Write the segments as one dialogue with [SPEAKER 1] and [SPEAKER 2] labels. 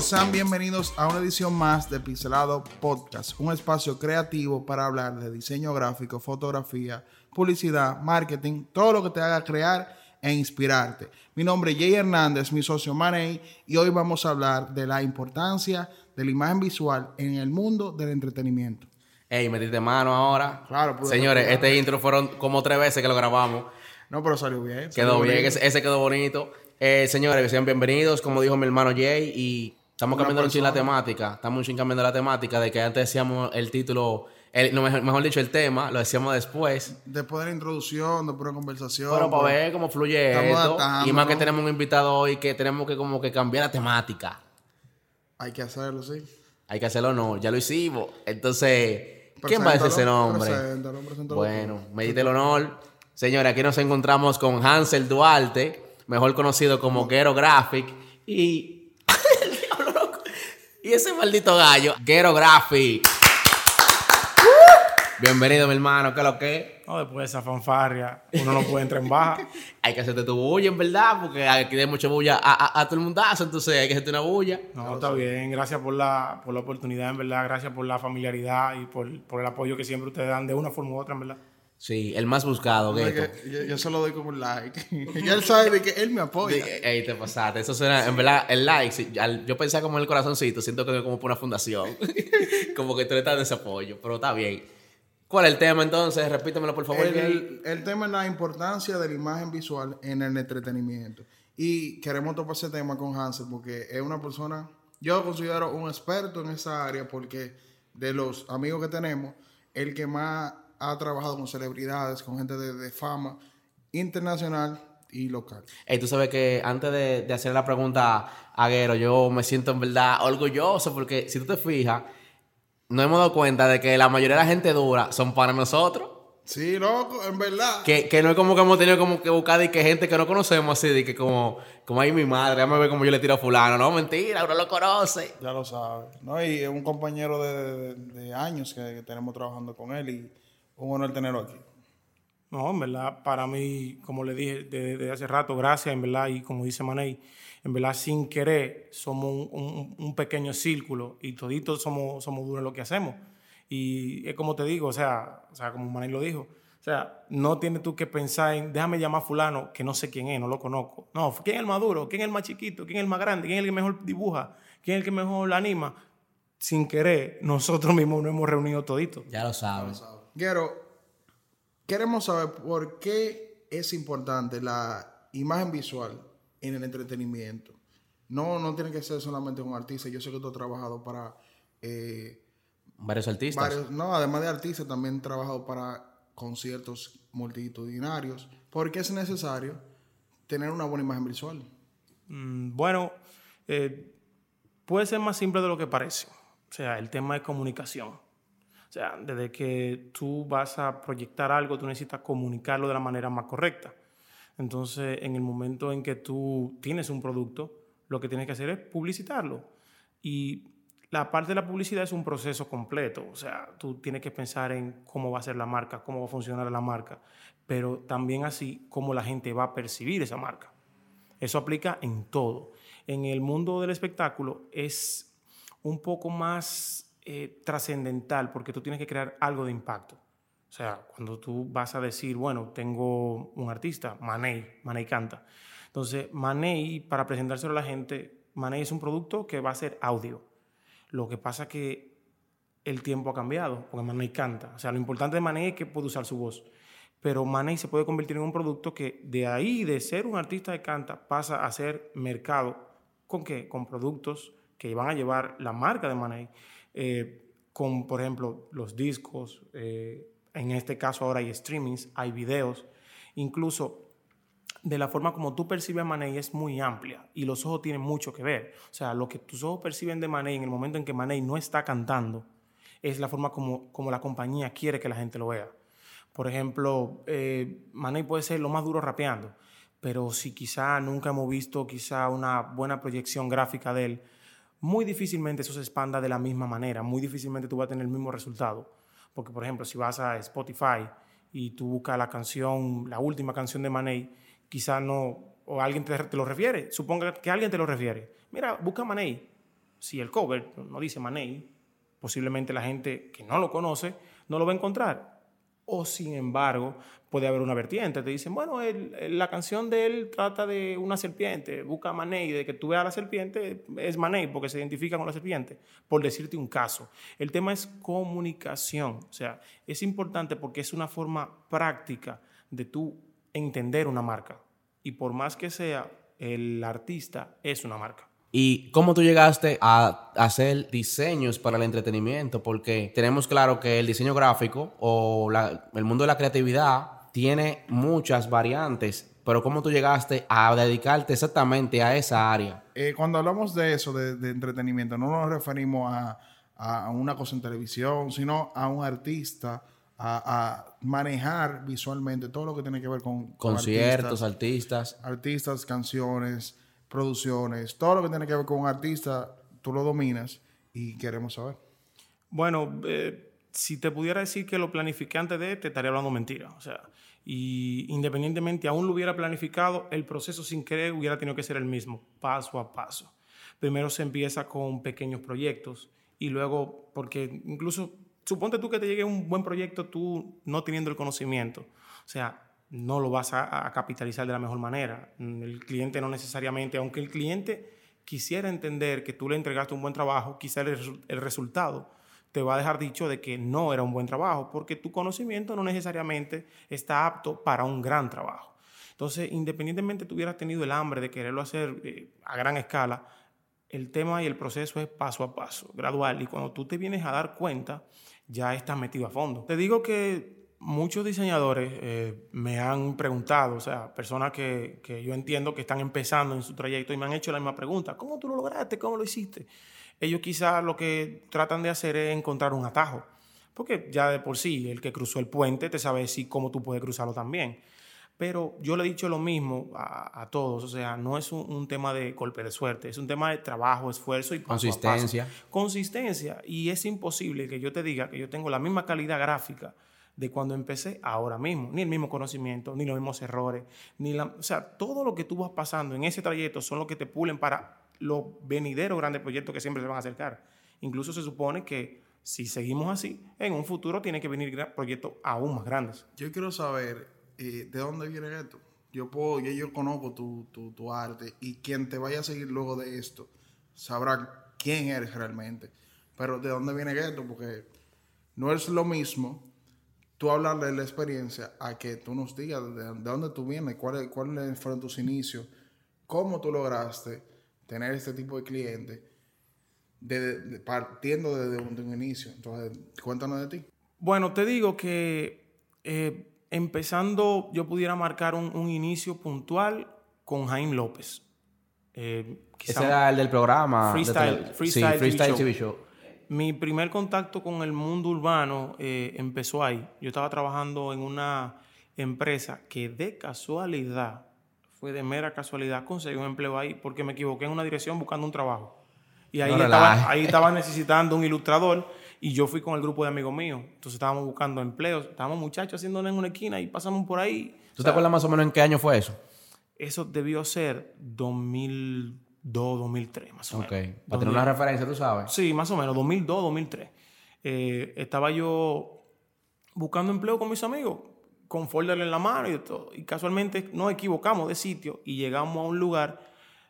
[SPEAKER 1] sean bienvenidos a una edición más de Pixelado Podcast, un espacio creativo para hablar de diseño gráfico, fotografía, publicidad, marketing, todo lo que te haga crear e inspirarte. Mi nombre es Jay Hernández, mi socio Maney, y hoy vamos a hablar de la importancia de la imagen visual en el mundo del entretenimiento.
[SPEAKER 2] Ey, metiste mano ahora.
[SPEAKER 1] Claro, pues,
[SPEAKER 2] Señores, este intro fueron como tres veces que lo grabamos.
[SPEAKER 1] No, pero salió bien.
[SPEAKER 2] Quedó
[SPEAKER 1] salió
[SPEAKER 2] bien, ese, ese quedó bonito. Eh, señores, sean bienvenidos, como dijo mi hermano Jay, y estamos cambiando un la temática. Estamos un cambiando la temática de que antes decíamos el título, el, no, mejor, mejor dicho, el tema, lo decíamos después.
[SPEAKER 1] Después de la introducción, después de la conversación.
[SPEAKER 2] Pero para
[SPEAKER 1] pues,
[SPEAKER 2] ver cómo fluye esto.
[SPEAKER 1] adaptando,
[SPEAKER 2] Y más que tenemos un invitado hoy que tenemos que como que cambiar la temática.
[SPEAKER 1] Hay que hacerlo, sí.
[SPEAKER 2] Hay que hacerlo, no, ya lo hicimos. Entonces, ¿quién va a decir ese nombre?
[SPEAKER 1] preséntalo, preséntalo.
[SPEAKER 2] Bueno, me diste el honor. Señores, aquí nos encontramos con Hansel Duarte, mejor conocido como Gero Graphic. Y. Y ese maldito gallo, Gero Graphic. Bienvenido, mi hermano. ¿Qué es lo que?
[SPEAKER 3] No, después de esa fanfarria, uno no puede entrar en baja.
[SPEAKER 2] Hay que hacerte tu bulla, en verdad, porque aquí hay mucha bulla a, a- a todo el mundazo, entonces hay que hacerte una bulla.
[SPEAKER 3] No, está bien. Gracias por la, por la oportunidad, en verdad. Gracias por la familiaridad y por, por el apoyo que siempre ustedes dan de una forma u otra, en verdad.
[SPEAKER 2] Sí, el más buscado,
[SPEAKER 1] No, yo, yo se lo doy como un like. ya él sabe de que él me apoya.
[SPEAKER 2] Ey, te pasaste. Eso suena, en verdad, el like, al- yo pensaba como en el corazoncito, siento que es como por una fundación. como que tú le estás de ese apoyo, pero está bien. ¿Cuál es el tema entonces? Repítemelo, por favor.
[SPEAKER 1] El, el- el tema es la importancia de la imagen visual en el entretenimiento. Y queremos topar ese tema con Hansel porque es una persona, yo lo considero un experto en esa área porque de los amigos que tenemos, el que más ha trabajado con celebridades, con gente de, de fama internacional y local.
[SPEAKER 2] Ey, tú sabes que antes de, de hacer la pregunta a Guero, yo me siento en verdad orgulloso porque si tú te fijas, nos hemos dado cuenta de que la mayoría de la gente dura son para nosotros.
[SPEAKER 1] Sí, loco, en verdad.
[SPEAKER 2] Que, que no es como que hemos tenido como que buscar de que gente que no conocemos así, de que como, como ahí mi madre, déjame ver cómo yo le tiro a fulano. No, mentira, uno lo conoce.
[SPEAKER 1] Ya lo sabe. ¿no? Y es un compañero de, de- de años que, que tenemos trabajando con él y un honor tenerlo aquí.
[SPEAKER 3] No, en verdad, para mí, como le dije desde, desde hace rato, gracias, en verdad, y como dice Manei, en verdad, sin querer, somos un, un- un pequeño círculo y toditos somos, somos duros en lo que hacemos. Y es como te digo, o sea, o sea como Manei lo dijo, o sea, no tienes tú que pensar en, déjame llamar a fulano, que no sé quién es, no lo conozco. No, ¿quién es el más duro? ¿Quién es el más chiquito? ¿Quién es el más grande? ¿Quién es el que mejor dibuja? ¿Quién es el que mejor anima? Sin querer, nosotros mismos nos hemos reunido toditos.
[SPEAKER 2] Ya lo sabes.
[SPEAKER 1] Guero, queremos saber por qué es importante la imagen visual en el entretenimiento. No, no tiene que ser solamente un artista. Yo sé que tú has trabajado para eh,
[SPEAKER 2] Varios artistas.
[SPEAKER 1] varios, no, además de artistas, también he trabajado para conciertos multitudinarios. ¿Por qué es necesario tener una buena imagen visual?
[SPEAKER 3] Mm, Bueno, eh, puede ser más simple de lo que parece. O sea, el tema de comunicación. O sea, desde que tú vas a proyectar algo, tú necesitas comunicarlo de la manera más correcta. Entonces, en el momento en que tú tienes un producto, lo que tienes que hacer es publicitarlo. Y la parte de la publicidad es un proceso completo. O sea, tú tienes que pensar en cómo va a ser la marca, cómo va a funcionar la marca, pero también así cómo la gente va a percibir esa marca. Eso aplica en todo. En el mundo del espectáculo es un poco más eh, trascendental porque tú tienes que crear algo de impacto. O sea, cuando tú vas a decir, bueno, tengo un artista, Manei, Manei canta. Entonces, Manei, para presentárselo a la gente, Manei es un producto que va a ser audio. Lo que pasa que el tiempo ha cambiado, porque Manei canta. O sea, lo importante de Manei es que puede usar su voz. Pero Manei se puede convertir en un producto que de ahí, de ser un artista de canta, pasa a ser mercado. ¿Con qué? Con productos que van a llevar la marca de Manei. Eh, con, por ejemplo, los discos. eh, en este caso ahora hay streamings, hay videos. Incluso de la forma como tú percibes a Manei es muy amplia y los ojos tienen mucho que ver. O sea, lo que tus ojos perciben de Manei en el momento en que Manei no está cantando es la forma como, como la compañía quiere que la gente lo vea. Por ejemplo, eh, puede ser lo más duro rapeando, pero si quizá nunca hemos visto quizá una buena proyección gráfica de él, muy difícilmente eso se expanda de la misma manera, muy difícilmente tú vas a tener el mismo resultado. Porque, por ejemplo, si vas a Spotify y tú buscas la canción, la última canción de Manei, quizá no, o alguien te, te lo refiere, suponga que alguien te lo refiere. Mira, busca Manei. si el cover no dice Manei, posiblemente la gente que no lo conoce no lo va a encontrar. O sin embargo, puede haber una vertiente. Te dicen, bueno, la canción de él trata de una serpiente, busca a de que tú veas a la serpiente, es Manei porque se identifica con la serpiente, por decirte un caso. El tema es comunicación, o sea, es importante porque es una forma práctica de tú entender una marca. Y por más que sea, el artista es una marca.
[SPEAKER 2] ¿Y cómo tú llegaste a hacer diseños para el entretenimiento? Porque tenemos claro que el diseño gráfico o el mundo de la creatividad tiene muchas variantes, pero ¿cómo tú llegaste a dedicarte exactamente a esa área?
[SPEAKER 1] Eh, cuando hablamos de eso, de, entretenimiento, no nos referimos a, una cosa en televisión, sino a un artista, a, manejar visualmente todo lo que tiene que ver con,
[SPEAKER 2] conciertos, artistas,
[SPEAKER 1] artistas, canciones, producciones, todo lo que tiene que ver con un artista, tú lo dominas y queremos saber.
[SPEAKER 3] Bueno, eh, si te pudiera decir que lo planifiqué antes de, te estaría hablando mentira. O sea, y independientemente aún lo hubiera planificado, el proceso sin querer hubiera tenido que ser el mismo, paso a paso. Primero se empieza con pequeños proyectos y luego, porque incluso, suponte tú que te llegue un buen proyecto tú no teniendo el conocimiento. O sea, no lo vas a, capitalizar de la mejor manera. El cliente no necesariamente, aunque el cliente quisiera entender que tú le entregaste un buen trabajo, quizá el, el resultado te va a dejar dicho de que no era un buen trabajo, porque tu conocimiento no necesariamente está apto para un gran trabajo. Entonces, independientemente tú hubieras tenido el hambre de quererlo hacer eh, a gran escala, el tema y el proceso es paso a paso, gradual, y cuando tú te vienes a dar cuenta, ya estás metido a fondo. Te digo que muchos diseñadores eh, me han preguntado, o sea, personas que, que, yo entiendo que están empezando en su trayecto y me han hecho la misma pregunta, ¿cómo tú lo lograste? ¿Cómo lo hiciste? ellos quizás lo que tratan de hacer es encontrar un atajo. Porque ya de por sí, el que cruzó el puente te sabe si cómo tú puedes cruzarlo también. Pero yo le he dicho lo mismo a, todos, o sea, no es un, tema de golpe de suerte, es un tema de trabajo, esfuerzo y
[SPEAKER 2] consistencia.
[SPEAKER 3] Consistencia. Y es imposible que yo te diga que yo tengo la misma calidad gráfica de cuando empecé ahora mismo, ni el mismo conocimiento, ni los mismos errores, ni la, o sea, todo lo que tú vas pasando en ese trayecto son lo que te pulen para los venideros grandes proyectos que siempre se van a acercar. Incluso se supone que si seguimos así, en un futuro tiene que venir proyectos aún más grandes.
[SPEAKER 1] Yo quiero saber eh, de dónde viene esto. Yo, puedo, yo, yo conozco tu, tu, tu, arte y quien te vaya a seguir luego de esto sabrá quién eres realmente. Pero de dónde viene esto, porque no es lo mismo tú hablar de la experiencia a que tú nos digas de, dónde tú vienes, cuáles cuáles fueron tus inicios, cómo tú lograste tener este tipo de clientes partiendo desde un, inicio. Entonces, cuéntanos de ti.
[SPEAKER 3] Bueno, te digo que eh, empezando, yo pudiera marcar un, inicio puntual con Jaime López.
[SPEAKER 2] Eh, Ese era el del programa.
[SPEAKER 3] Freestyle, freestyle, TV, show. Mi primer contacto con el mundo urbano eh, empezó ahí. Yo estaba trabajando en una empresa que de casualidad fue de mera casualidad, conseguí un empleo ahí porque me equivoqué en una dirección buscando un trabajo. Y ahí, estaba, ahí estaba necesitando un ilustrador y yo fui con el grupo de amigos míos. Entonces estábamos buscando empleos, estábamos muchachos haciéndolo en una esquina y pasamos por ahí.
[SPEAKER 2] ¿Tú te acuerdas más o menos en qué año fue eso?
[SPEAKER 3] Eso debió ser 2002, 2003, más o menos. Ok,
[SPEAKER 2] para tener una referencia, tú sabes.
[SPEAKER 3] Sí, más o menos, 2002, 2003. Eh, estaba yo buscando empleo con mis amigos con folder en la mano y todo. Y casualmente nos equivocamos de sitio y llegamos a un lugar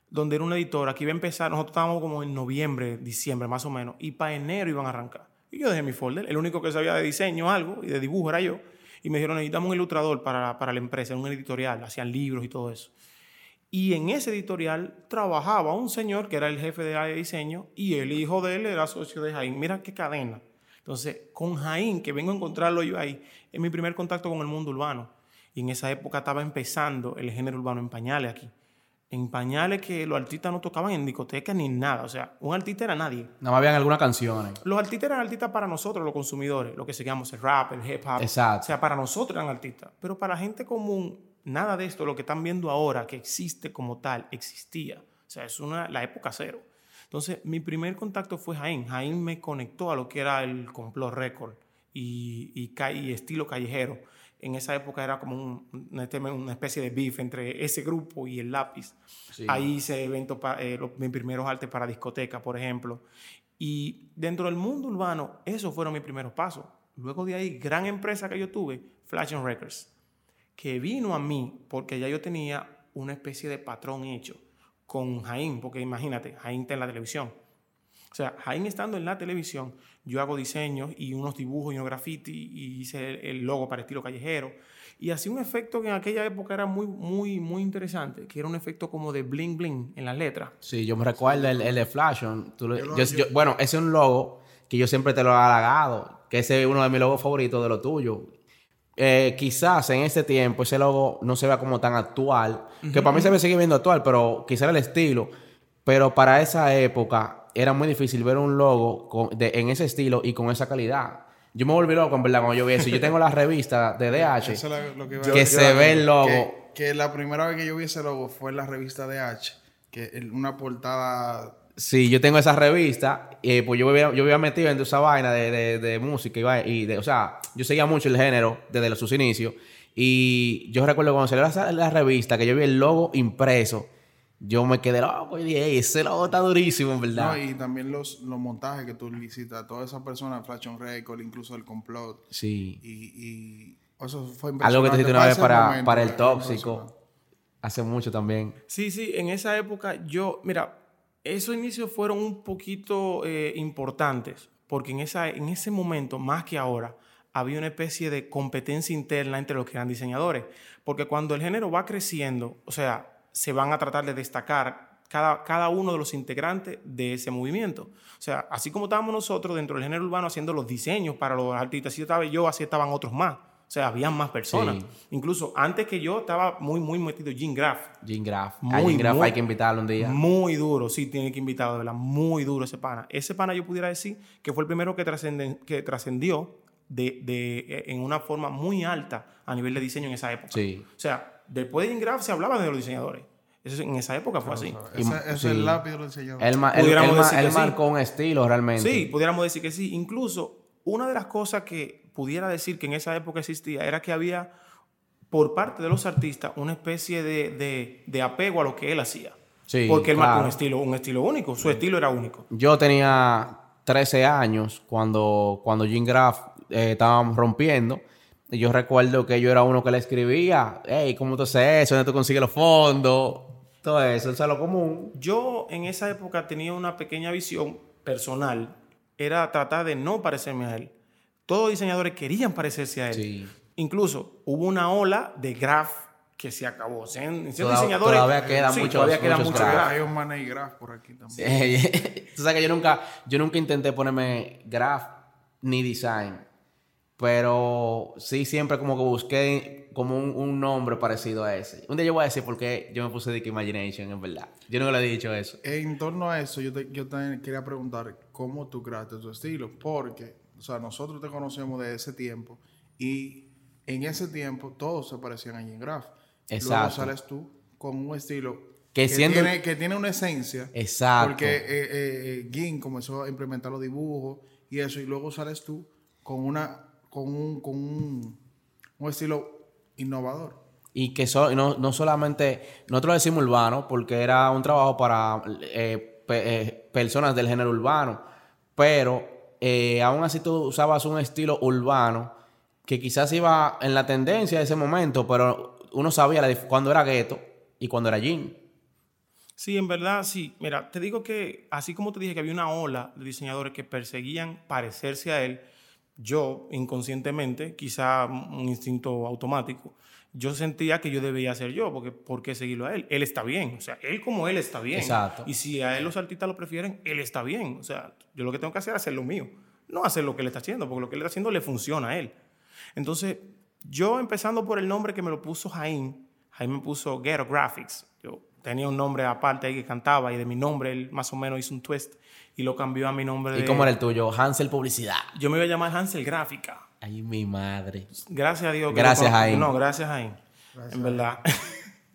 [SPEAKER 3] donde era una editora que iba a empezar, nosotros estábamos como en noviembre, diciembre más o menos, y para enero iban a arrancar. Y yo dejé mi folder, el único que sabía de diseño algo y de dibujo era yo. Y me dijeron, necesitamos un ilustrador para, para la empresa, un editorial, hacían libros y todo eso. Y en ese editorial trabajaba un señor que era el jefe de área de diseño y el hijo de él era socio de Jaime. Mira qué cadena. Entonces, con Jaín, que vengo a encontrarlo yo ahí, es mi primer contacto con el mundo urbano. Y en esa época estaba empezando el género urbano en pañales aquí. En pañales que los artistas no tocaban en discotecas ni nada. O sea, un artista era nadie.
[SPEAKER 2] Nada más habían algunas canciones.
[SPEAKER 3] Los artistas eran artistas para nosotros, los consumidores, lo que seguíamos el rap, el hip hop. Exacto. O sea, para nosotros eran artistas. Pero para gente común, nada de esto, lo que están viendo ahora, que existe como tal, existía. O sea, es una, la época cero. Entonces, mi primer contacto fue Jaén. Jaén me conectó a lo que era el complot record y, y, estilo callejero en esa época era como un- una, este- una especie de beef entre ese grupo y el lápiz. Ahí hice eventos, eh, los- mis primeros artes para discoteca, por ejemplo. Y dentro del mundo urbano, esos fueron mis primeros pasos. Luego de ahí, gran empresa que yo tuve, Flash Records, que vino a mí porque ya yo tenía una especie de patrón hecho con Jaime, porque imagínate, Jaime está en la televisión. O sea, Jaime estando en la televisión, yo hago diseños y unos dibujos y unos graffiti y hice el, logo para estilo callejero. Y hacía un efecto que en aquella época era muy, muy, muy interesante, que era un efecto como de bling bling en las letras.
[SPEAKER 2] Sí, yo me recuerdo el, el de Flashon. Tú lo-
[SPEAKER 1] yo-
[SPEAKER 2] yo- bueno, ese es un logo que yo siempre te lo he halagado, que ese es uno de mis logos favoritos de lo tuyo. Eh, quizás en ese tiempo ese logo no se vea como tan actual, que para mí se me sigue viendo actual, pero quizás el estilo. Pero para esa época era muy difícil ver un logo con- de- en ese estilo y con esa calidad. Yo me volví loco, en verdad, cuando yo vi eso. Yo tengo la revista de DH.
[SPEAKER 1] Eso es lo que, iba a
[SPEAKER 2] Que
[SPEAKER 1] decir.
[SPEAKER 2] se ve el logo.
[SPEAKER 1] Que, que la primera vez que yo vi ese logo fue en la revista de H, que el- una portada
[SPEAKER 2] Sí, yo tengo esa revista. Y pues yo había, yo había metido en esa vaina de, de- de música y, va- y de, o sea, yo seguía mucho el género desde los- sus inicios. Y yo recuerdo cuando salió la, la revista que yo vi el logo impreso, yo me quedé loco y dije, "Ey, ese logo está durísimo, en verdad.
[SPEAKER 1] No, y también los, los montajes que tú licitas, todas esas personas, Flash on Record, incluso el complot.
[SPEAKER 2] Sí.
[SPEAKER 1] Y, y eso fue
[SPEAKER 2] Algo que te hiciste una vez para,
[SPEAKER 1] momento,
[SPEAKER 2] para el tóxico.
[SPEAKER 1] impresionante.
[SPEAKER 2] Hace mucho también.
[SPEAKER 3] Sí, sí, en esa época yo, mira, esos inicios fueron un poquito eh, importantes, porque en, ese momento, más que ahora, había una especie de competencia interna entre los que eran diseñadores, porque cuando el género va creciendo, o sea, se van a tratar de destacar cada, cada uno de los integrantes de ese movimiento. O sea, así como estábamos nosotros dentro del género urbano haciendo los diseños para los artistas, así estaba yo, así estaban otros más. O sea, habían más personas.
[SPEAKER 2] Sí.
[SPEAKER 3] Incluso antes que yo estaba muy, muy metido Jim Graff.
[SPEAKER 2] Jim Graff.
[SPEAKER 3] Muy,
[SPEAKER 2] a Jim Graff
[SPEAKER 3] muy-
[SPEAKER 2] hay que invitarlo un día.
[SPEAKER 3] Muy duro, sí, tiene que invitarlo, de verdad. Muy duro ese pana. Ese pana yo pudiera decir que fue el primero que, trascendió de, de- eh, en una forma muy alta a nivel de diseño en esa época.
[SPEAKER 2] Sí.
[SPEAKER 3] O sea, después de Ingraph se hablaba de los diseñadores. Eso en esa época fue así.
[SPEAKER 2] Y-
[SPEAKER 1] Ese, ese es
[SPEAKER 2] sí.
[SPEAKER 1] el lápiz del diseñador.
[SPEAKER 2] Él, él- él
[SPEAKER 3] sí.
[SPEAKER 2] marcó un estilo realmente.
[SPEAKER 3] Sí, pudiéramos decir que sí. Incluso una de las cosas que pudiera decir que en esa época existía era que había por parte de los artistas una especie de, de- de apego a lo que él hacía.
[SPEAKER 2] Sí,
[SPEAKER 3] Porque él marcó
[SPEAKER 2] claro.
[SPEAKER 3] un estilo, un estilo único. Su estilo era único.
[SPEAKER 2] Yo tenía 13 años cuando, cuando Jim Graff eh, estábamos rompiendo. Y yo recuerdo que yo era uno que le escribía, hey, ¿cómo tú haces eso? ¿Dónde tú consigues los fondos? Todo eso, eso es lo común.
[SPEAKER 3] Yo en esa época tenía una pequeña visión personal. Era tratar de no parecerme a él. Todos los diseñadores querían parecerse a él.
[SPEAKER 2] Sí.
[SPEAKER 3] Incluso hubo una ola de graph que se acabó. O sea, en ciertos
[SPEAKER 2] Toda-
[SPEAKER 3] diseñadores.
[SPEAKER 2] todavía quedan
[SPEAKER 3] sí,
[SPEAKER 2] muchos-
[SPEAKER 3] todavía queda
[SPEAKER 2] muchos
[SPEAKER 3] mucho
[SPEAKER 2] graph.
[SPEAKER 1] Hay un money graph por aquí también.
[SPEAKER 2] Eh, tú sabes que yo nunca, yo nunca intenté ponerme graph ni design. Pero sí siempre como que busqué como un, un nombre parecido a ese. Un día yo voy a decir por qué yo me puse Dick Imagination, en verdad. Yo nunca le he dicho eso.
[SPEAKER 1] En torno a eso, yo, te- yo también quería preguntar cómo tú creaste tu estilo, porque, o sea, nosotros te conocemos de ese tiempo y en ese tiempo todos se parecían a Jim Graff. Luego
[SPEAKER 2] Exacto.
[SPEAKER 1] sales tú con un estilo
[SPEAKER 2] Que siendo-
[SPEAKER 1] tiene, que tiene una esencia.
[SPEAKER 2] Exacto.
[SPEAKER 1] Porque eh, eh, eh, Gin comenzó a implementar los dibujos y eso, y luego sales tú con una con un, con un, un estilo innovador.
[SPEAKER 2] Y que so- no, no solamente, nosotros lo decimos urbano porque era un trabajo para eh, pe- eh, personas del género urbano, pero eh, aún así tú usabas un estilo urbano que quizás iba en la tendencia de ese momento, pero uno sabía la cuándo era gueto y cuándo era jean.
[SPEAKER 3] Sí, en verdad, sí. Mira, te digo que así como te dije que había una ola de diseñadores que perseguían parecerse a él, yo inconscientemente, quizá un instinto automático, yo sentía que yo debía ser yo, porque ¿por qué seguirlo a él? Él está bien, o sea, él como él está bien.
[SPEAKER 2] Exacto.
[SPEAKER 3] Y si a él los artistas lo prefieren, él está bien. O sea, yo lo que tengo que hacer es hacer lo mío, no hacer lo que él está haciendo, porque lo que él está haciendo le funciona a él. Entonces, yo empezando por el nombre que me lo puso Jaime, Jaime me puso Ghetto Graphics. Yo tenía un nombre aparte ahí que cantaba y de mi nombre él más o menos hizo un twist y lo cambió a mi nombre.
[SPEAKER 2] ¿Y
[SPEAKER 3] de-
[SPEAKER 2] cómo era el tuyo? Hansel Publicidad.
[SPEAKER 3] Yo me iba a llamar Hansel Gráfica.
[SPEAKER 2] Ay, mi madre.
[SPEAKER 3] Gracias a Dios.
[SPEAKER 2] Gracias, Jaime.
[SPEAKER 3] No, gracias Jaime. En verdad.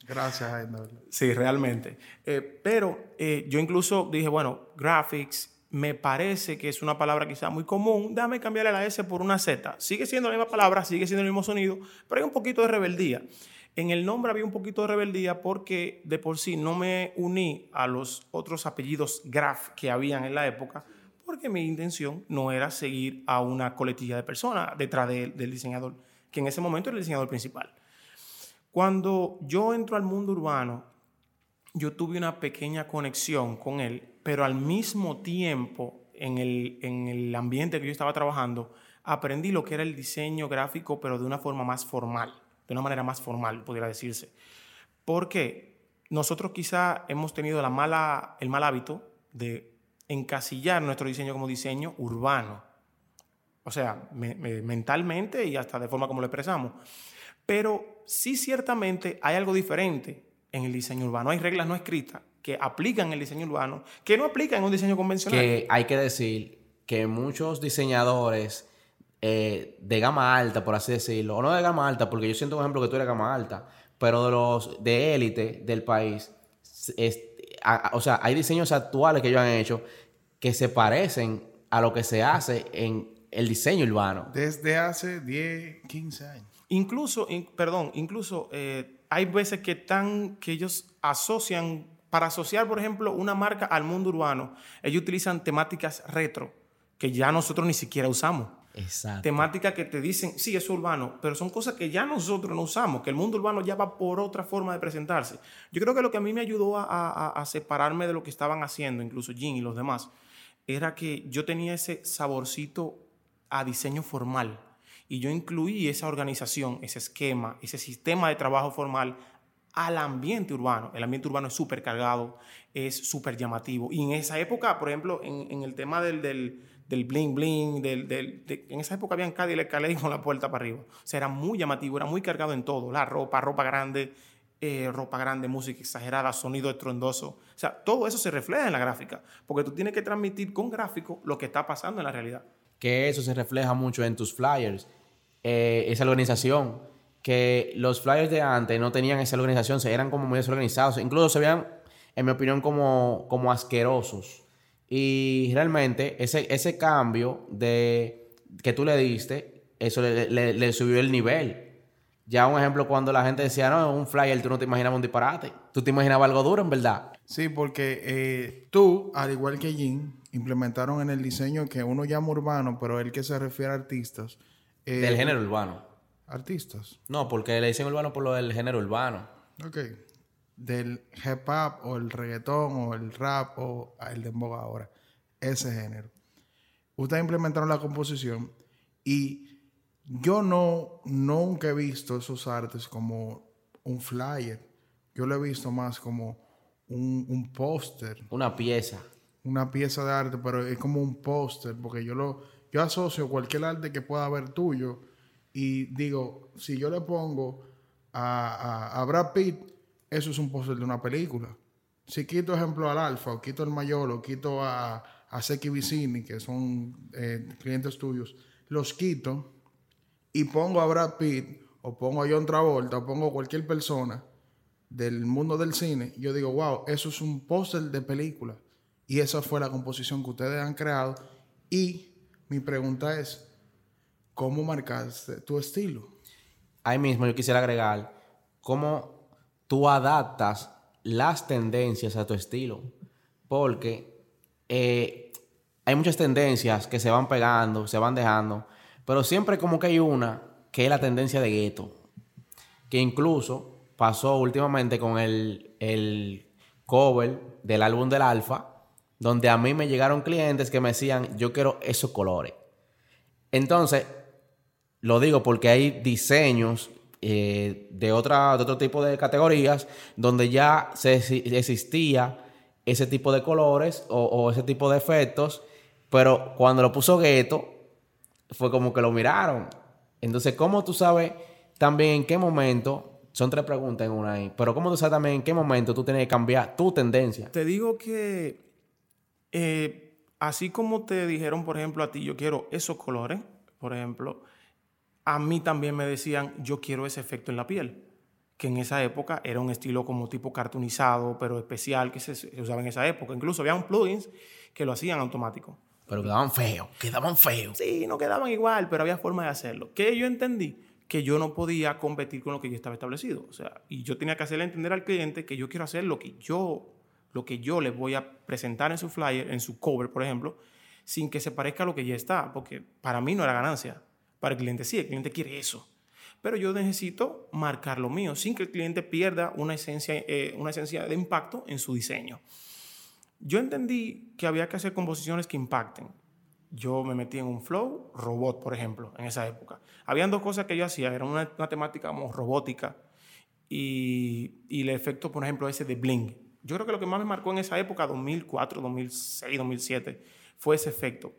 [SPEAKER 1] Gracias, Jaime.
[SPEAKER 3] Sí, realmente. Eh, pero eh, yo incluso dije, bueno, graphics, me parece que es una palabra quizá muy común, déjame cambiarle la S por una Z. Sigue siendo la misma palabra, sigue siendo el mismo sonido, pero hay un poquito de rebeldía. En el nombre había un poquito de rebeldía porque de por sí no me uní a los otros apellidos Graf que habían en la época, porque mi intención no era seguir a una coletilla de personas detrás del diseñador, que en ese momento era el diseñador principal. Cuando yo entro al mundo urbano, yo tuve una pequeña conexión con él, pero al mismo tiempo, en el, en el ambiente que yo estaba trabajando, aprendí lo que era el diseño gráfico, pero de una forma más formal de una manera más formal, pudiera decirse. Porque nosotros quizá hemos tenido la mala, el mal hábito de encasillar nuestro diseño como diseño urbano. O sea, mentalmente y hasta de forma como lo expresamos. Pero sí ciertamente hay algo diferente en el diseño urbano. Hay reglas no escritas que aplican el diseño urbano que no aplican en un diseño convencional.
[SPEAKER 2] Hay que decir que muchos diseñadores eh, de gama alta, por así decirlo, o no de gama alta, porque yo siento, por ejemplo, que tú eres gama alta, pero de los de élite del país, o sea, hay diseños actuales que ellos han hecho que se parecen a lo que se hace en el diseño urbano.
[SPEAKER 1] Desde hace 10, 15 años.
[SPEAKER 3] Incluso, perdón, incluso eh, hay veces que, están, que ellos asocian, para asociar, por ejemplo, una marca al mundo urbano, ellos utilizan temáticas retro que ya nosotros ni siquiera usamos.
[SPEAKER 2] Exacto.
[SPEAKER 3] Temáticas que te dicen, sí, es urbano, pero son cosas que ya nosotros no usamos, que el mundo urbano ya va por otra forma de presentarse. Yo creo que lo que a mí me ayudó a, separarme de lo que estaban haciendo, incluso Jim y los demás, era que yo tenía ese saborcito a diseño formal. Y yo incluí esa organización, ese esquema, ese sistema de trabajo formal al ambiente urbano. El ambiente urbano es súper cargado, es súper llamativo. Y en esa época, por ejemplo, en, el tema del del bling bling, del, del en esa época habían Cadillac Calais con la puerta para arriba. O sea, era muy llamativo, era muy cargado en todo. La ropa, ropa grande, eh, ropa grande, música exagerada, sonido estruendoso. O sea, todo eso se refleja en la gráfica, porque tú tienes que transmitir con gráfico lo que está pasando en la realidad.
[SPEAKER 2] Que eso se refleja mucho en tus flyers, eh, esa organización, que los flyers de antes no tenían esa organización, se eran como muy desorganizados, incluso se veían, en mi opinión, como, como asquerosos. Y realmente ese, ese cambio de, que tú le diste, eso le, subió el nivel. Ya un ejemplo, cuando la gente decía, no, un flyer, tú no te imaginabas un disparate. Tú te imaginabas algo duro, en verdad.
[SPEAKER 1] Sí, porque eh, tú, al igual que Jim, implementaron en el diseño que uno llama urbano, pero el que se refiere a artistas.
[SPEAKER 2] Eh, del género urbano.
[SPEAKER 1] Artistas.
[SPEAKER 2] No, porque le dicen urbano por lo del género urbano.
[SPEAKER 1] Ok del hip hop o el reggaetón o el rap o el dembow ahora. Ese género. Ustedes implementaron la composición y yo no nunca he visto esos artes como un flyer. Yo lo he visto más como un, un póster.
[SPEAKER 2] Una pieza.
[SPEAKER 1] Una pieza de arte, pero es como un póster, porque yo lo yo asocio cualquier arte que pueda haber tuyo y digo, si yo le pongo a, a, a Brad Pitt eso es un póster de una película. Si quito ejemplo al Alfa, o quito al Mayor, o quito a, a Seki Vicini, que son eh, clientes tuyos, los quito y pongo a Brad Pitt, o pongo a John Travolta, o pongo a cualquier persona del mundo del cine, yo digo, wow, eso es un póster de película. Y esa fue la composición que ustedes han creado. Y mi pregunta es, ¿cómo marcaste tu estilo?
[SPEAKER 2] Ahí mismo yo quisiera agregar, ¿cómo tú adaptas las tendencias a tu estilo. Porque eh, hay muchas tendencias que se van pegando, se van dejando, pero siempre como que hay una que es la tendencia de gueto, que incluso pasó últimamente con el, el cover del álbum del Alfa, donde a mí me llegaron clientes que me decían, yo quiero esos colores. Entonces, lo digo porque hay diseños eh, de, otra, de otro tipo de categorías donde ya se, existía ese tipo de colores o, ese tipo de efectos, pero cuando lo puso Gueto fue como que lo miraron. Entonces, ¿cómo tú sabes también en qué momento? Son tres preguntas en una ahí, pero ¿cómo tú sabes también en qué momento tú tienes que cambiar tu tendencia?
[SPEAKER 3] Te digo que eh, así como te dijeron, por ejemplo, a ti, yo quiero esos colores, por ejemplo, a mí también me decían, yo quiero ese efecto en la piel. que en esa época era un estilo como tipo cartoonizado, pero especial que se, se usaba en esa época. Incluso había un plugins que lo hacían automático.
[SPEAKER 2] Pero quedaban feos, quedaban feos.
[SPEAKER 3] Sí, no quedaban igual, pero había forma de hacerlo. Que yo entendí que yo no podía competir con lo que ya estaba establecido. O sea, y yo tenía que hacerle entender al cliente que yo quiero hacer lo que yo, lo que yo le voy a presentar en su flyer, en su cover, por ejemplo, sin que se parezca a lo que ya está, porque para mí no era ganancia. Para el cliente sí, el cliente quiere eso pero yo necesito marcar lo mío sin que el cliente pierda una esencia, eh, una esencia de impacto en su diseño. Yo entendí que había que hacer composiciones que impacten. Yo me metí en un flow robot, por ejemplo, en esa época. Habían dos cosas que yo hacía, era una, temática como robótica y, y el efecto, por ejemplo, ese de bling. Yo creo que lo que más me marcó en esa época, 2004, 2006, 2007, fue ese efecto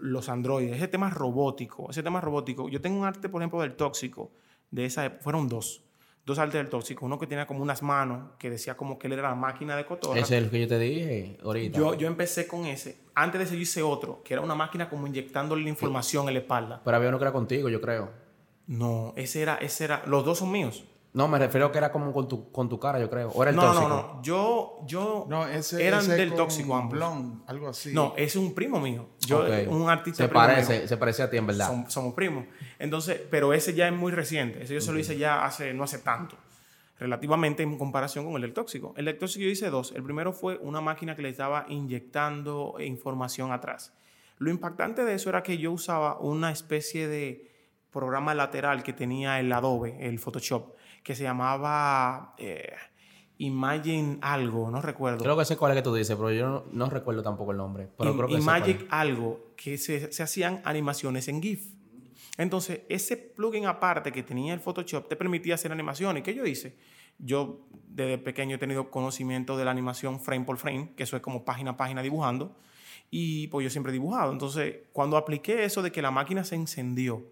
[SPEAKER 3] los androides, ese tema robótico, ese tema robótico. Yo tengo un arte, por ejemplo, del tóxico, de esa época, fueron dos, dos artes del tóxico. Uno que tenía como unas manos, que decía como que él era la máquina de cotorra.
[SPEAKER 2] Ese es el que yo te dije ahorita.
[SPEAKER 3] Yo, yo empecé con ese. Antes de ese yo hice otro, que era una máquina como inyectándole la información en la espalda.
[SPEAKER 2] Pero había uno que era contigo, yo creo.
[SPEAKER 3] No, ese era, ese era, los dos son míos.
[SPEAKER 2] No, me refiero que era como con tu, con tu cara, yo creo. O era el
[SPEAKER 3] no,
[SPEAKER 2] tóxico.
[SPEAKER 3] No, no, Yo, yo.
[SPEAKER 1] No, ese
[SPEAKER 3] eran
[SPEAKER 1] ese
[SPEAKER 3] del tóxico
[SPEAKER 1] algo así.
[SPEAKER 3] No, ese es un primo mío. Yo,
[SPEAKER 2] Ok.
[SPEAKER 3] un artista
[SPEAKER 2] Se
[SPEAKER 3] primo
[SPEAKER 2] parece,
[SPEAKER 3] mío.
[SPEAKER 2] se parece a ti, en verdad.
[SPEAKER 3] Som- somos primos. Entonces, pero ese ya es muy reciente. Ese yo se lo hice ya hace, no hace tanto. Relativamente en comparación con el del tóxico. El del tóxico yo hice dos. El primero fue una máquina que le estaba inyectando información atrás. Lo impactante de eso era que yo usaba una especie de programa lateral que tenía el Adobe, el Photoshop, que se llamaba eh, Imagine algo, no recuerdo.
[SPEAKER 2] Creo que sé cuál es que tú dices, pero yo no, no recuerdo tampoco el nombre. Pero creo que es.
[SPEAKER 3] algo que se, se hacían animaciones en GIF. Entonces, ese plugin aparte que tenía el Photoshop te permitía hacer animaciones. ¿Qué yo hice? Yo desde pequeño he tenido conocimiento de la animación frame por frame, que eso es como página a página dibujando. Y pues yo siempre he dibujado. Entonces, cuando apliqué eso de que la máquina se encendió,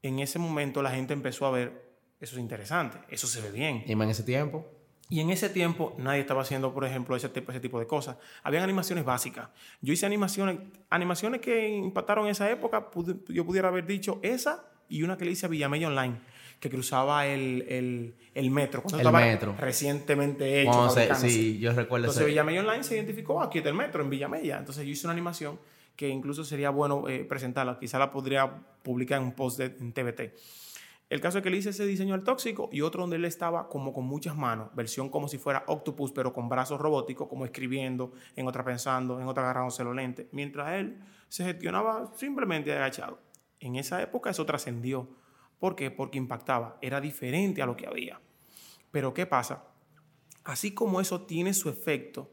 [SPEAKER 3] en ese momento la gente empezó a ver, eso es interesante, eso se ve bien.
[SPEAKER 2] Dime en ese tiempo.
[SPEAKER 3] Y en ese tiempo nadie estaba haciendo, por ejemplo, ese tipo, ese tipo de cosas. Habían animaciones básicas. Yo hice animaciones, animaciones que impactaron en esa época. pude- yo pudiera haber dicho esa y una que le hice a Villamella Online, que cruzaba el, el- el metro. Cuando
[SPEAKER 2] El
[SPEAKER 3] estaba
[SPEAKER 2] metro.
[SPEAKER 3] recientemente hecho.
[SPEAKER 2] Cuando se- sí, yo recuerdo
[SPEAKER 3] Entonces
[SPEAKER 2] ese.
[SPEAKER 3] Villamella Online se identificó, "Ah, aquí está el metro, en Villamella. Entonces yo hice una animación que incluso sería bueno eh, presentarla. Quizá la podría publicar en un post de, en TBT. El caso es que le hice ese diseño al tóxico y otro donde él estaba como con muchas manos, versión como si fuera Octopus, pero con brazos robóticos, como escribiendo, en otra pensando, en otra agarrándose los lentes, mientras él se gestionaba simplemente agachado. En esa época eso trascendió. ¿Por qué? Porque impactaba, era diferente a lo que había. Pero ¿qué pasa? Así como eso tiene su efecto,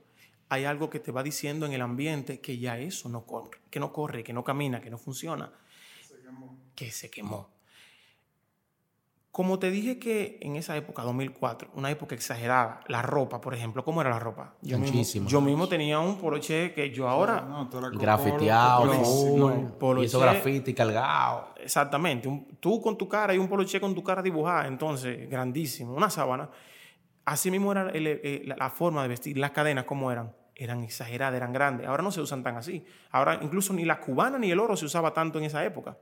[SPEAKER 3] hay algo que te va diciendo en el ambiente que ya eso no corre, que no corre, que no camina, que no funciona, que se quemó. Como te dije que en esa época, 2004, una época exagerada, la ropa, por ejemplo, ¿cómo era la ropa? Yo mismo,
[SPEAKER 2] Muchísimo.
[SPEAKER 3] yo mismo tenía un poloche que yo ahora,
[SPEAKER 1] No, eras
[SPEAKER 2] Grafiteado,
[SPEAKER 3] no, polo
[SPEAKER 2] y eso
[SPEAKER 3] che.
[SPEAKER 2] graffiti cargado.
[SPEAKER 3] exactamente, un- tú con tu cara y un poloche con tu cara dibujada, entonces, grandísimo, una sábana. Así mismo era el- el- la, la forma de vestir, las cadenas, ¿cómo eran? Eran exageradas, eran grandes. Ahora no se usan tan así. Ahora incluso ni la cubana ni el oro se usaba tanto en esa época.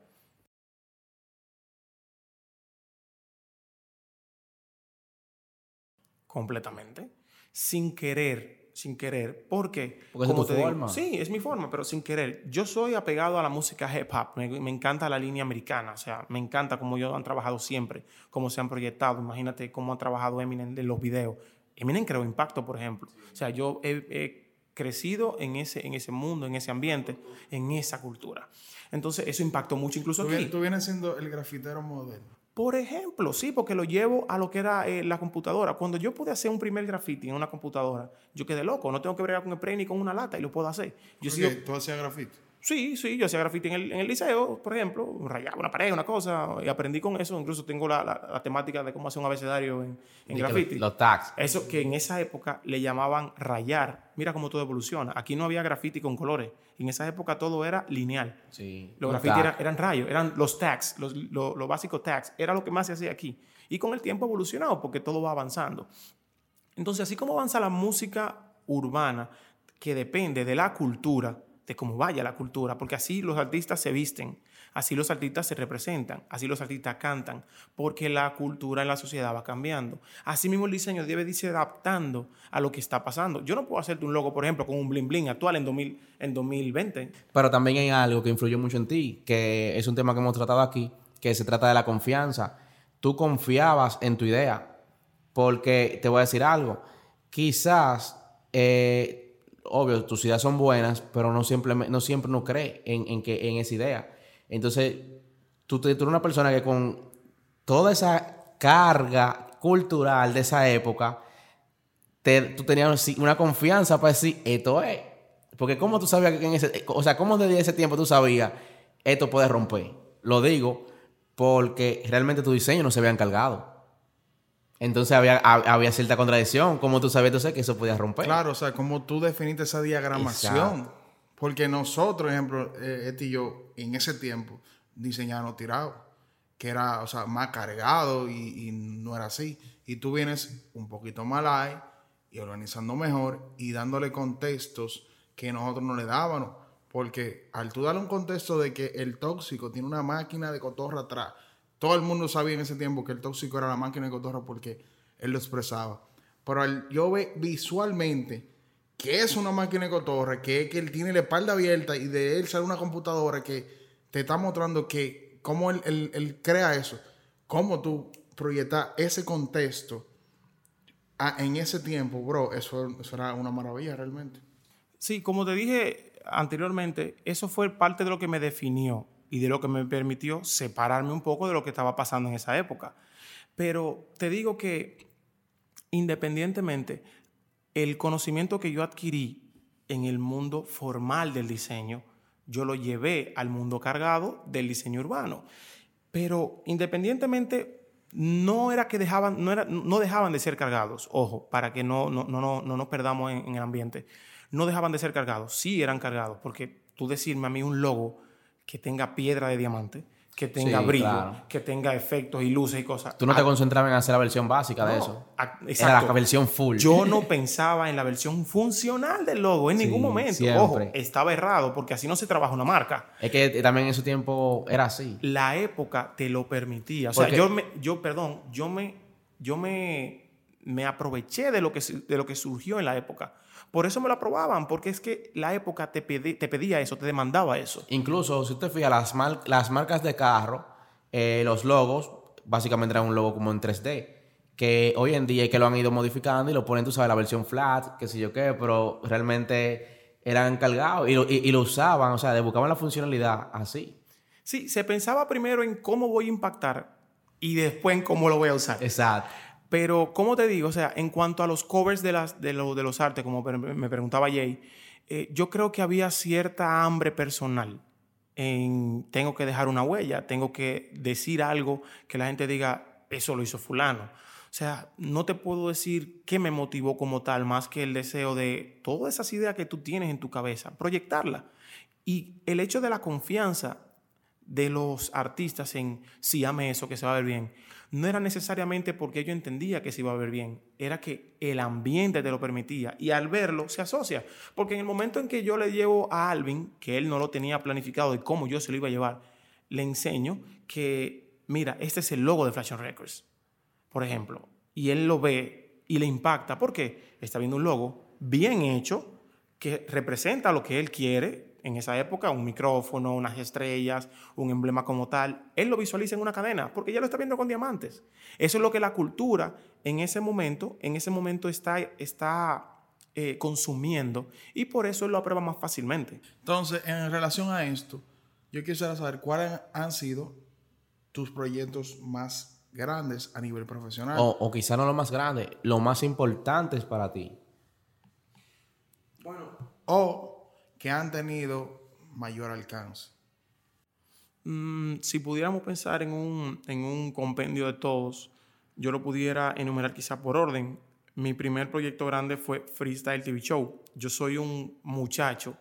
[SPEAKER 3] Completamente. Sin querer, sin querer. ¿Por qué?
[SPEAKER 2] Porque esa es
[SPEAKER 3] Como
[SPEAKER 2] tu
[SPEAKER 3] te digo,
[SPEAKER 2] forma.
[SPEAKER 3] sí, es mi forma, pero sin querer. Yo soy apegado a la música hip hop. Me, me encanta la línea americana. O sea, me encanta cómo ellos han trabajado siempre, cómo se han proyectado. Imagínate cómo ha trabajado Eminem en los videos. Eminem creó impacto, por ejemplo. O sea, yo he, he crecido en ese, en ese mundo, en ese ambiente, en esa cultura. Entonces, eso impactó mucho incluso
[SPEAKER 1] Tú,
[SPEAKER 3] aquí.
[SPEAKER 1] vienes- tú vienes siendo el grafitero moderno.
[SPEAKER 3] Por ejemplo, sí, porque lo llevo a lo que era eh, la computadora. Cuando yo pude hacer un primer graffiti en una computadora, yo quedé loco. No tengo que bregar con el ni con una lata y lo puedo hacer. Yo
[SPEAKER 1] Ok,
[SPEAKER 3] sigo-
[SPEAKER 1] Tú hacías grafite.
[SPEAKER 3] Sí, sí, yo hacía graffiti en el, en el liceo, por ejemplo, rayaba una pared, una cosa, y aprendí con eso. Incluso tengo la, la- la temática de cómo hacer un abecedario en, graffiti.
[SPEAKER 2] Los, los tags.
[SPEAKER 3] Eso que en esa época le llamaban rayar. Mira cómo todo evoluciona. Aquí no había graffiti con colores. En esa época todo era lineal.
[SPEAKER 2] Sí.
[SPEAKER 3] Los
[SPEAKER 2] tag.
[SPEAKER 3] eran, rayos, eran los tags, los, lo, lo básico tags. Era lo que más se hacía aquí. Y con el tiempo ha evolucionado porque todo va avanzando. Entonces, así como avanza la música urbana, que depende de la cultura, de cómo vaya la cultura, porque así los artistas se visten, así los artistas se representan, así los artistas cantan, porque la cultura en la sociedad va cambiando. Así mismo el diseño debe irse adaptando a lo que está pasando. Yo no puedo hacerte un logo, por ejemplo, con un bling bling actual en, 2000, en 2020.
[SPEAKER 2] Pero también hay algo que influyó mucho en ti, que es un tema que hemos tratado aquí, que se trata de la confianza. Tú confiabas en tu idea, porque te voy a decir algo, quizás... Eh, obvio, tus ideas son buenas, pero no siempre no, siempre no cree en, que, en esa idea. Entonces, tú, eres una persona que con toda esa carga cultural de esa época, tú tenías una confianza para decir, esto es. Porque ¿cómo tú sabías que en ese... O sea, ¿cómo desde ese tiempo tú sabías, esto puede romper? Lo digo porque realmente tu diseño no se había encargado. Entonces había, había cierta contradicción. ¿Cómo tú sabías entonces que eso podía romper?
[SPEAKER 1] Claro, o sea, como tú definiste esa diagramación. Porque nosotros, ejemplo, eh, este y yo, en ese tiempo, diseñamos tirado. Que era, o sea, más cargado y, no era así. Y tú vienes un poquito más light y organizando mejor y dándole contextos que nosotros no le dábamos. Porque al tú darle un contexto de que el tóxico tiene una máquina de cotorra atrás todo el mundo sabía en ese tiempo que el tóxico era la máquina de cotorra porque él lo expresaba. Pero yo ve visualmente que es una máquina de cotorra, que, que él tiene la espalda abierta y de él sale una computadora que te está mostrando que cómo él, crea eso, cómo tú proyectas ese contexto en ese tiempo, bro, eso, eso era una maravilla realmente.
[SPEAKER 3] Sí, como te dije anteriormente, eso fue parte de lo que me definió y de lo que me permitió separarme un poco de lo que estaba pasando en esa época. Pero te digo que independientemente, el conocimiento que yo adquirí en el mundo formal del diseño, yo lo llevé al mundo cargado del diseño urbano. Pero independientemente, no era que dejaban, no, era, no dejaban de ser cargados, ojo, para que no, no, no, no nos perdamos en, en el ambiente. No dejaban de ser cargados, sí eran cargados, porque tú decirme a mí un logo que tenga piedra de diamante, que tenga brillo, que tenga efectos y luces y cosas.
[SPEAKER 2] Tú no te concentrabas en hacer la versión básica de eso. Era la versión full.
[SPEAKER 3] Yo no pensaba en la versión funcional del logo en ningún momento. Ojo, estaba errado porque así no se trabaja una marca.
[SPEAKER 2] Es que también en ese tiempo era así.
[SPEAKER 3] La época te lo permitía. O sea, yo, me, yo, perdón, yo me, yo me, me aproveché de lo, que, de lo que surgió en la época. Por eso me lo aprobaban, porque es que la época te, te pedía eso, te demandaba eso.
[SPEAKER 2] Incluso, si usted fija, las, las marcas de carro, eh, los logos, básicamente eran un logo como en 3D. Que hoy en día es que lo han ido modificando y lo ponen, tú sabes, la versión flat, qué sé yo qué, pero realmente eran cargados y lo, y lo usaban, o sea, buscaban la funcionalidad así.
[SPEAKER 3] Sí, se pensaba primero en cómo voy a impactar y después en cómo lo voy a usar.
[SPEAKER 2] Exacto.
[SPEAKER 3] Pero, ¿cómo te digo? O sea, en cuanto a los covers de, los artes, como me preguntaba Jay, eh, yo creo que había cierta hambre personal en tengo que dejar una huella, tengo que decir algo que la gente diga, eso lo hizo fulano. O sea, no te puedo decir qué me motivó como tal, más que el deseo de todas esas ideas que tú tienes en tu cabeza, proyectarla. Y el hecho de la confianza de los artistas en si ame eso, que se va a ver bien, no era necesariamente porque yo entendía que se iba a ver bien, era que el ambiente te lo permitía y al verlo se asocia. Porque en el momento en que yo le llevo a Alvin, que él no lo tenía planificado de cómo yo se lo iba a llevar, le enseño que, mira, este es el logo de Flash Records, por ejemplo, y él lo ve y le impacta porque está viendo un logo bien hecho que representa lo que él quiere, en esa época, un micrófono, unas estrellas, un emblema como tal, él lo visualiza en una cadena, porque ya lo está viendo con diamantes. Eso es lo que la cultura en ese momento, en ese momento está, está eh, consumiendo y por eso él lo aprueba más fácilmente.
[SPEAKER 1] Entonces, en relación a esto, yo quisiera saber cuáles han sido tus proyectos más grandes a nivel profesional.
[SPEAKER 2] O, o quizá no lo más grande, lo más importante para ti.
[SPEAKER 1] Bueno. O que han tenido mayor alcance?
[SPEAKER 3] Mm, si pudiéramos pensar en un, en un compendio de todos, yo lo pudiera enumerar quizá por orden. Mi primer proyecto grande fue Freestyle TV Show. Yo soy un muchacho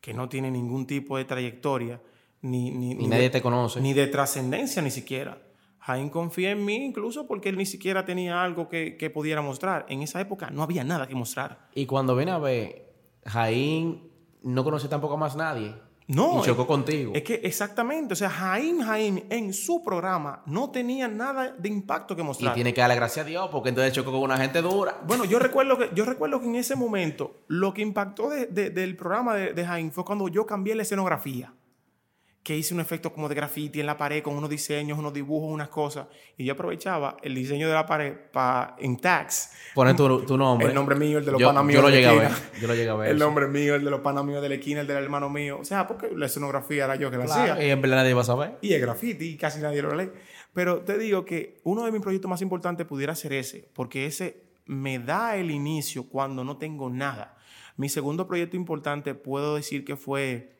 [SPEAKER 3] que no tiene ningún tipo de trayectoria, ni, ni,
[SPEAKER 2] nadie te conoce.
[SPEAKER 3] Ni de trascendencia ni siquiera. Jaime confía en mí incluso porque él ni siquiera tenía algo que, que, pudiera mostrar. En esa época no había nada que mostrar.
[SPEAKER 2] Y cuando ven a ver, Jaime no conoce tampoco a más nadie.
[SPEAKER 3] No.
[SPEAKER 2] Y chocó
[SPEAKER 3] es-
[SPEAKER 2] contigo.
[SPEAKER 3] Es que exactamente, o sea, Jaime Jaime en su programa no tenía nada de impacto que
[SPEAKER 2] Y
[SPEAKER 3] mostrar.
[SPEAKER 2] tiene que darle gracias a Dios porque entonces chocó con una gente dura.
[SPEAKER 3] Bueno, yo recuerdo que, yo recuerdo que en ese momento lo que impactó de- de- del programa de, de Jaime fue cuando yo cambié la escenografía. Que hice un efecto como de graffiti en la pared con unos diseños, unos dibujos, unas cosas. Y yo aprovechaba el diseño de la pared para en tags.
[SPEAKER 2] Poner tu, tu nombre.
[SPEAKER 3] El nombre mío, el de los
[SPEAKER 2] yo,
[SPEAKER 3] panas míos
[SPEAKER 2] Yo lo llegué a ver. Yo lo llegué a ver.
[SPEAKER 3] El nombre mío, el de los panas míos de la esquina, el del hermano mío. O sea, porque la escenografía era yo que la
[SPEAKER 2] Claro,
[SPEAKER 3] hacía.
[SPEAKER 2] y en verdad nadie va a saber.
[SPEAKER 3] Y el graffiti, y casi nadie lo lee. Pero te digo que uno de mis proyectos más importantes pudiera ser ese, porque ese me da el inicio cuando no tengo nada. Mi segundo proyecto importante puedo decir que fue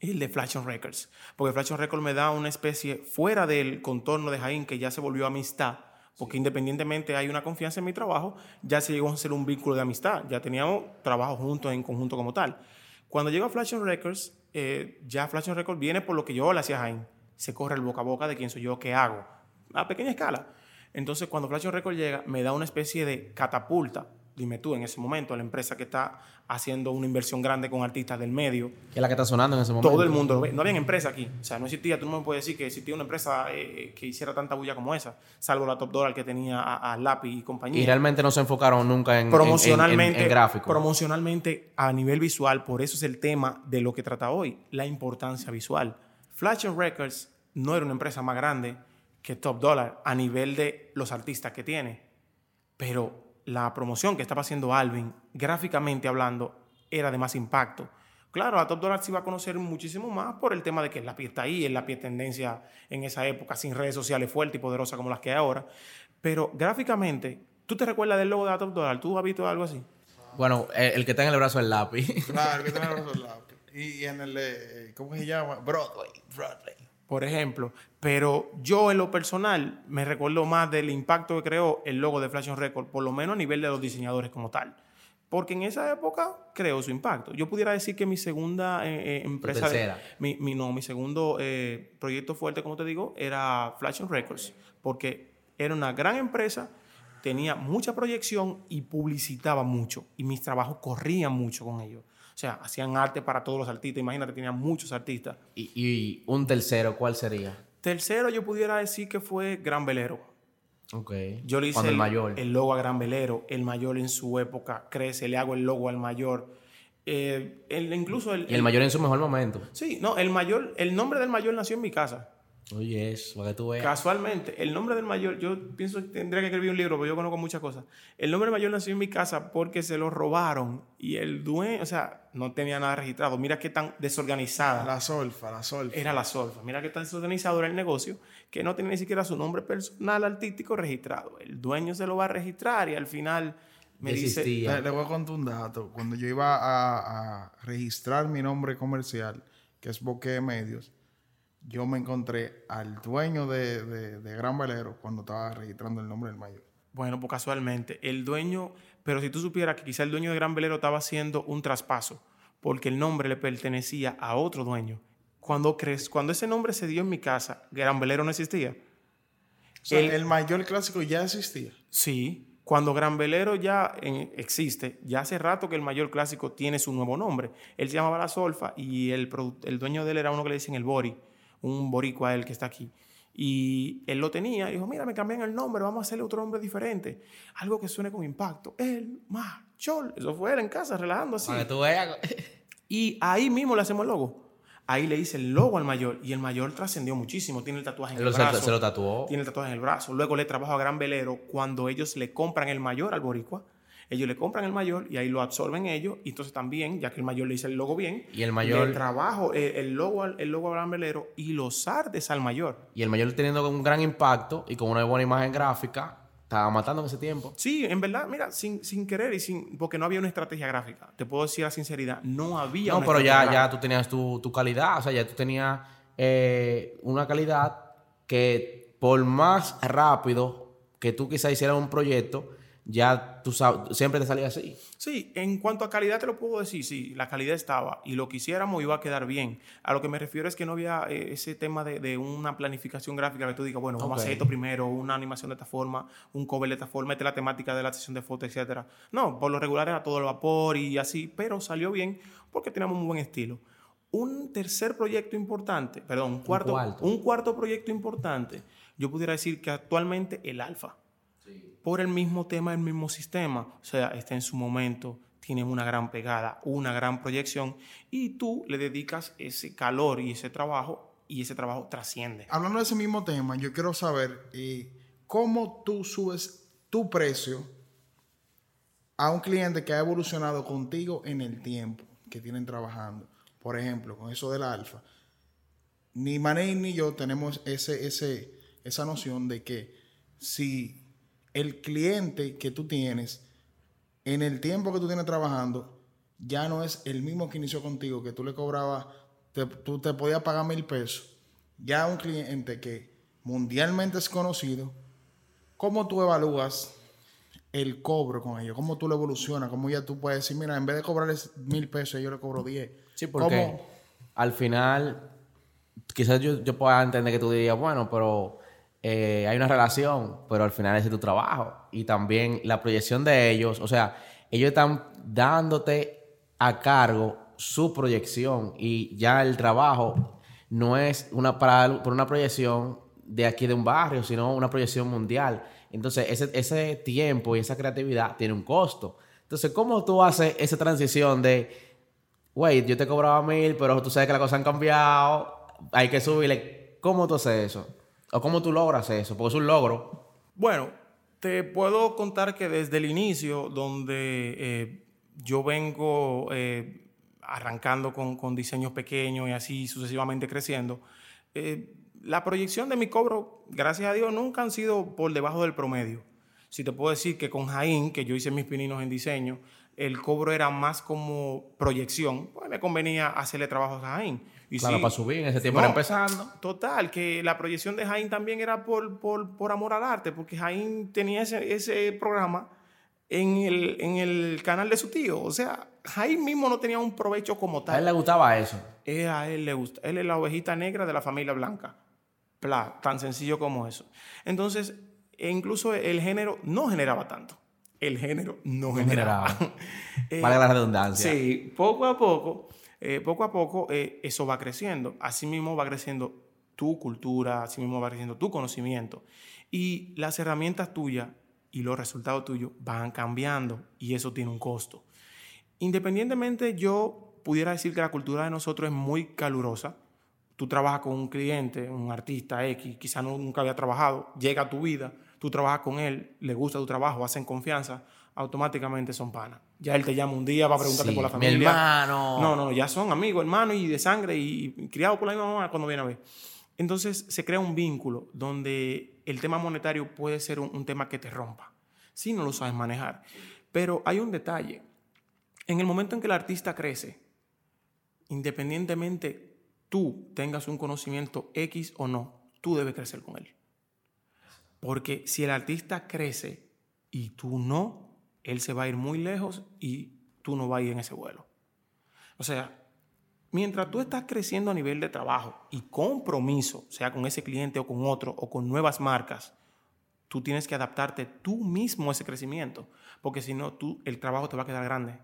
[SPEAKER 3] el de Flash on Records, porque Flash on Records me da una especie fuera del contorno de Jaén que ya se volvió amistad, porque independientemente hay una confianza en mi trabajo, ya se llegó a ser un vínculo de amistad, ya teníamos trabajo juntos en conjunto como tal. Cuando llego a Flash on Records, eh, ya Flash on Records viene por lo que yo le hacía a Jaén, se corre el boca a boca de quién soy yo, qué hago, a pequeña escala. Entonces, cuando Flash on Records llega, me da una especie de catapulta, dime tú, en ese momento, a la empresa que está haciendo una inversión grande con artistas del medio,
[SPEAKER 2] Que es la que está sonando en ese momento.
[SPEAKER 3] todo el mundo lo ve. No había empresa aquí. O sea, no existía, tú no me puedes decir que existía una empresa eh, que hiciera tanta bulla como esa, salvo la Top Dollar que tenía a, a Lápiz y compañía.
[SPEAKER 2] Y realmente no se enfocaron nunca en, en-
[SPEAKER 3] promocionalmente,
[SPEAKER 2] en, en, gráfico.
[SPEAKER 3] promocionalmente a nivel visual, por eso es el tema de lo que trata hoy, la importancia visual. Flash Records no era una empresa más grande que Top Dollar a nivel de los artistas que tiene, pero la promoción que estaba haciendo Alvin, gráficamente hablando, era de más impacto. Claro, a Top Dollar se iba a conocer muchísimo más por el tema de que el lápiz está ahí, el lápiz es tendencia en esa época, sin redes sociales fuertes y poderosas como las que hay ahora. Pero gráficamente, ¿tú te recuerdas del logo de la Top Dollar? ¿Tú has visto algo así?
[SPEAKER 2] Bueno, el, el que está en el brazo es el lápiz.
[SPEAKER 1] Claro, que tiene los dos lados. Y, y en el, eh, ¿cómo se llama? Broadway. Broadway.
[SPEAKER 3] por ejemplo. Pero yo en lo personal me recuerdo más del impacto que creó el logo de Flash on Record, por lo menos a nivel de los diseñadores como tal. Porque en esa época creó su impacto. Yo pudiera decir que mi segunda eh, eh, empresa...
[SPEAKER 2] tercera.
[SPEAKER 3] mi, mi- no, mi segundo eh, proyecto fuerte, como te digo, era Flash on Records. Porque era una gran empresa, tenía mucha proyección y publicitaba mucho. Y mis trabajos corrían mucho con ellos. O sea, hacían arte para todos los artistas. Imagínate, tenían muchos artistas.
[SPEAKER 2] y, y un tercero, ¿cuál sería?
[SPEAKER 3] Tercero, yo pudiera decir que fue Gran Velero.
[SPEAKER 2] Ok.
[SPEAKER 3] Yo le hice
[SPEAKER 2] Cuando el
[SPEAKER 3] el,
[SPEAKER 2] mayor.
[SPEAKER 3] el logo a Gran Velero. El mayor en su época crece, le hago el logo al mayor. Eh, el- incluso el,
[SPEAKER 2] y el mayor en su mejor momento.
[SPEAKER 3] Sí, no, el mayor, el nombre del mayor nació en mi casa.
[SPEAKER 2] Oye, eso, para que tú veas.
[SPEAKER 3] Casualmente, el nombre del mayor, yo pienso que tendría que escribir un libro, pero yo conozco muchas cosas. El nombre del mayor nació en mi casa porque se lo robaron y el dueño, o sea, no tenía nada registrado. Mira qué tan desorganizada
[SPEAKER 1] La solfa, la solfa.
[SPEAKER 3] era la solfa. Mira qué tan desorganizado era el negocio que no tenía ni siquiera su nombre personal artístico registrado. El dueño se lo va a registrar y al final me
[SPEAKER 2] Ya
[SPEAKER 3] dice...
[SPEAKER 2] existía.
[SPEAKER 1] Le, le voy a contar un dato. Cuando yo iba a, a registrar mi nombre comercial, que es Boque Medios, yo me encontré al dueño de, de- de Gran Valero cuando estaba registrando el nombre del mayor.
[SPEAKER 3] Bueno, pues casualmente, el dueño, pero si tú supieras que quizá el dueño de Gran Velero estaba haciendo un traspaso, porque el nombre le pertenecía a otro dueño. Cuando, crees, cuando ese nombre se dio en mi casa, Gran Velero no existía.
[SPEAKER 1] O sea,
[SPEAKER 3] El-
[SPEAKER 1] el, mayor clásico ya existía.
[SPEAKER 3] Sí, cuando Gran Velero ya eh, existe, ya hace rato que el mayor clásico tiene su nuevo nombre. Él se llamaba La Solfa y el, el dueño de él era uno que le dicen el Bori, un boricua él que está aquí. Y él lo tenía y dijo, mira, me cambian el nombre, vamos a hacerle otro nombre diferente. Algo que suene con impacto. El mayor. Eso fue él en casa, relajando así.
[SPEAKER 2] Tú veas.
[SPEAKER 3] Y ahí mismo le hacemos el logo. Ahí le hice el logo al mayor y el mayor trascendió muchísimo. Tiene el tatuaje en
[SPEAKER 2] Él
[SPEAKER 3] el
[SPEAKER 2] se,
[SPEAKER 3] brazo
[SPEAKER 2] se lo tatuó.
[SPEAKER 3] tiene el tatuaje en el brazo. Luego le trabajo a Gran Velero cuando ellos le compran el mayor al boricua. Ellos le compran el mayor y ahí lo absorben ellos. Y entonces también, ya que el mayor le hice el logo bien,
[SPEAKER 2] Y el mayor-
[SPEAKER 3] le trabajo eh, el, logo, al- el logo Velero y los artes al mayor.
[SPEAKER 2] Y el mayor teniendo un gran impacto y con una buena imagen gráfica, estaba matando en ese tiempo.
[SPEAKER 3] Sí, en verdad, mira, sin, sin querer y sin porque no había una estrategia gráfica. Te puedo decir la sinceridad, no había
[SPEAKER 2] No,
[SPEAKER 3] una
[SPEAKER 2] pero ya, ya tú tenías tu, tu calidad, o sea, ya tú tenías eh, una calidad que por más rápido que tú quizás hicieras un proyecto, ya tú sabes, siempre te salía así.
[SPEAKER 3] Sí, en cuanto a calidad te lo puedo decir, sí, la calidad estaba y lo que hiciéramos iba a quedar bien. A lo que me refiero es que no había eh, ese tema de, de una planificación gráfica que tú digas, bueno, vamos
[SPEAKER 2] Ok.
[SPEAKER 3] a hacer esto primero, una animación de esta forma, un cover de esta forma, esta es la temática de la sesión de fotos, etcétera. No, por lo regular era todo el vapor y así, pero salió bien porque teníamos un buen estilo. Un tercer proyecto importante, perdón, un cuarto,
[SPEAKER 2] cuarto.
[SPEAKER 3] un cuarto proyecto importante, yo pudiera decir que actualmente el alfa. Por el mismo tema, el mismo sistema. O sea, está en su momento, tiene una gran pegada, una gran proyección, y tú le dedicas ese calor y ese trabajo, y ese trabajo trasciende.
[SPEAKER 1] Hablando de ese mismo tema, yo quiero saber eh, cómo tú subes tu precio a un cliente que ha evolucionado contigo en el tiempo que tienen trabajando. Por ejemplo, con eso del alfa. Ni Manei ni yo tenemos ese, ese, esa noción de que si el cliente que tú tienes en el tiempo que tú tienes trabajando ya no es el mismo que inició contigo, que tú le cobrabas, te- tú te podías pagar mil pesos. Ya un cliente que mundialmente es conocido, ¿cómo tú evalúas el cobro con ellos? ¿Cómo tú lo evolucionas? ¿Cómo ya tú puedes decir, mira, en vez de cobrarles mil pesos, yo le cobro diez?
[SPEAKER 2] Sí, porque
[SPEAKER 1] ¿Cómo?
[SPEAKER 2] al final, quizás yo, yo pueda entender que tú dirías, bueno, pero eh, hay una relación, pero al final ese es tu trabajo. Y también la proyección de ellos, o sea, ellos están dándote a cargo su proyección y ya el trabajo no es una para, por una proyección de aquí de un barrio, sino una proyección mundial. Entonces, ese, ese tiempo y esa creatividad tiene un costo. Entonces, ¿cómo tú haces esa transición de Güey, yo te cobraba mil, pero tú sabes que las cosas han cambiado, hay que subirle. ¿Cómo tú haces eso? ¿O cómo tú logras eso? Porque es un logro.
[SPEAKER 3] Bueno, te puedo contar que desde el inicio, donde eh, yo vengo eh, arrancando con, con diseños pequeños y así sucesivamente creciendo, eh, la proyección de mi cobro, gracias a Dios, nunca han sido por debajo del promedio. Si te puedo decir que con Jaín, que yo hice mis pininos en diseño, el cobro era más como proyección, pues me convenía hacerle trabajos a Jaín. Y
[SPEAKER 2] claro,
[SPEAKER 3] sí,
[SPEAKER 2] para subir en ese tiempo
[SPEAKER 3] no,
[SPEAKER 2] era empezando.
[SPEAKER 3] Total, que la proyección de Jaime también era por, por, por amor al arte, porque Jaime tenía ese, ese programa en el, en el canal de su tío. O sea, Jaime mismo no tenía un provecho como
[SPEAKER 2] A él
[SPEAKER 3] tal.
[SPEAKER 2] le gustaba eso.
[SPEAKER 3] Eh, a él le gusta. Él es la ovejita negra de la familia blanca. Pla, tan sencillo como eso. Entonces, e incluso el género no generaba tanto. El género no, generaba.
[SPEAKER 2] generaba.
[SPEAKER 3] Eh,
[SPEAKER 2] Vale la redundancia.
[SPEAKER 3] Sí, poco a poco, eh, poco a poco eh, eso va creciendo. Así mismo va creciendo tu cultura, así mismo va creciendo tu conocimiento. Y las herramientas tuyas y los resultados tuyos van cambiando y eso tiene un costo. Independientemente, yo pudiera decir que la cultura de nosotros es muy calurosa. Tú trabajas con un cliente, un artista X, quizá no, nunca había trabajado, llega a tu vida, tú trabajas con él, le gusta tu trabajo, hacen confianza, automáticamente son panas. Ya él te llama un día, va a preguntarte
[SPEAKER 2] Sí,
[SPEAKER 3] por la
[SPEAKER 2] mi
[SPEAKER 3] familia.
[SPEAKER 2] hermano.
[SPEAKER 3] No, no, ya son amigos, hermanos y de sangre y, y criados por la misma mamá cuando viene a ver. Entonces se crea un vínculo donde el tema monetario puede ser un, un tema que te rompa, si no lo sabes manejar. Pero hay un detalle. En el momento en que el artista crece, independientemente tú tengas un conocimiento X o no, tú debes crecer con él. Porque si el artista crece y tú no, él se va a ir muy lejos y tú no vas a ir en ese vuelo. O sea, mientras tú estás creciendo a nivel de trabajo y compromiso, sea con ese cliente o con otro o con nuevas marcas, tú tienes que adaptarte tú mismo a ese crecimiento, porque si no, tú, el trabajo te va a quedar grande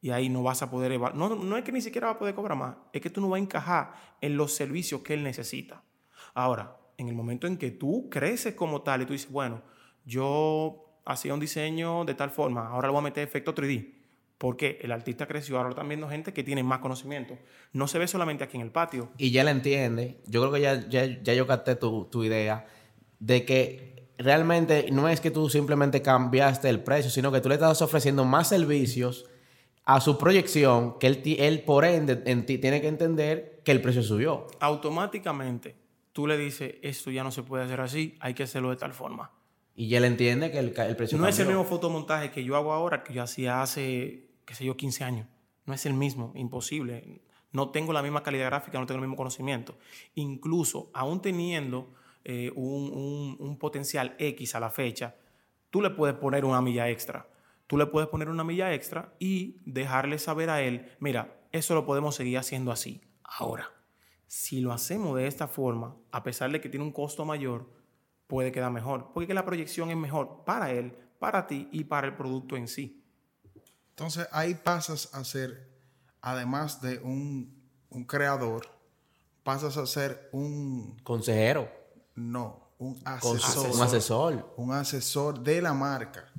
[SPEAKER 3] y ahí no vas a poder evaluar. No, no es que ni siquiera vas a poder cobrar más, es que tú no vas a encajar en los servicios que él necesita. Ahora, en el momento en que tú creces como tal y tú dices, bueno, yo hacía un diseño de tal forma, ahora le voy a meter efecto 3D. Porque el artista creció, ahora están viendo gente que tiene más conocimiento. No se ve solamente aquí en el patio.
[SPEAKER 2] Y ya la entiende. Yo creo que ya, ya, ya yo capté tu, tu idea de que realmente no es que tú simplemente cambiaste el precio, sino que tú le estás ofreciendo más servicios a su proyección que él, él por ende en ti tiene que entender que el precio subió.
[SPEAKER 3] Automáticamente tú le dices, esto ya no se puede hacer así, hay que hacerlo de tal forma.
[SPEAKER 2] Y ya él entiende que el, el precio
[SPEAKER 3] No es el mismo fotomontaje que yo hago ahora que yo hacía hace, qué sé yo, 15 años. No es el mismo, imposible. No tengo la misma calidad gráfica, no tengo el mismo conocimiento. Incluso, aún teniendo eh, un, un- un potencial X a la fecha, tú le puedes poner una milla extra. Tú le puedes poner una milla extra y dejarle saber a él, mira, eso lo podemos seguir haciendo así. Ahora, si lo hacemos de esta forma, a pesar de que tiene un costo mayor, puede quedar mejor. Porque que la proyección es mejor para él, para ti y para el producto en sí.
[SPEAKER 1] Entonces ahí pasas a ser, además de un un creador, pasas a ser un,
[SPEAKER 2] Consejero.
[SPEAKER 1] no, un asesor.
[SPEAKER 2] Un asesor.
[SPEAKER 1] un asesor de la marca.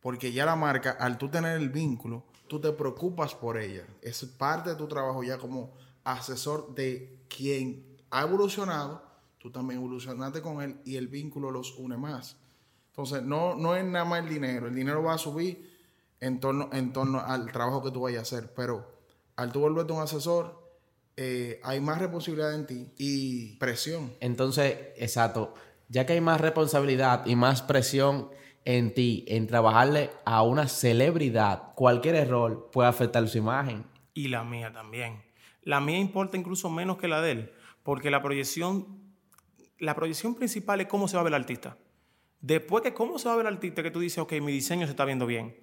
[SPEAKER 1] Porque ya la marca, al tú tener el vínculo, tú te preocupas por ella. Es parte de tu trabajo ya como asesor de quien ha evolucionado, tú también evolucionaste con él y el vínculo los une más. Entonces, no, no es nada más el dinero. El dinero va a subir en torno, en torno al trabajo que tú vayas a hacer. Pero al tú volverte un asesor, eh, hay más responsabilidad en ti y presión.
[SPEAKER 2] Entonces, exacto, ya que hay más responsabilidad y más presión en ti, en trabajarle a una celebridad, cualquier error puede afectar su imagen.
[SPEAKER 3] Y la mía también. La mía importa incluso menos que la de él, porque la proyección, la proyección principal es cómo se va a ver el artista. Después que cómo se va a ver el artista, que tú dices, ok, mi diseño se está viendo bien.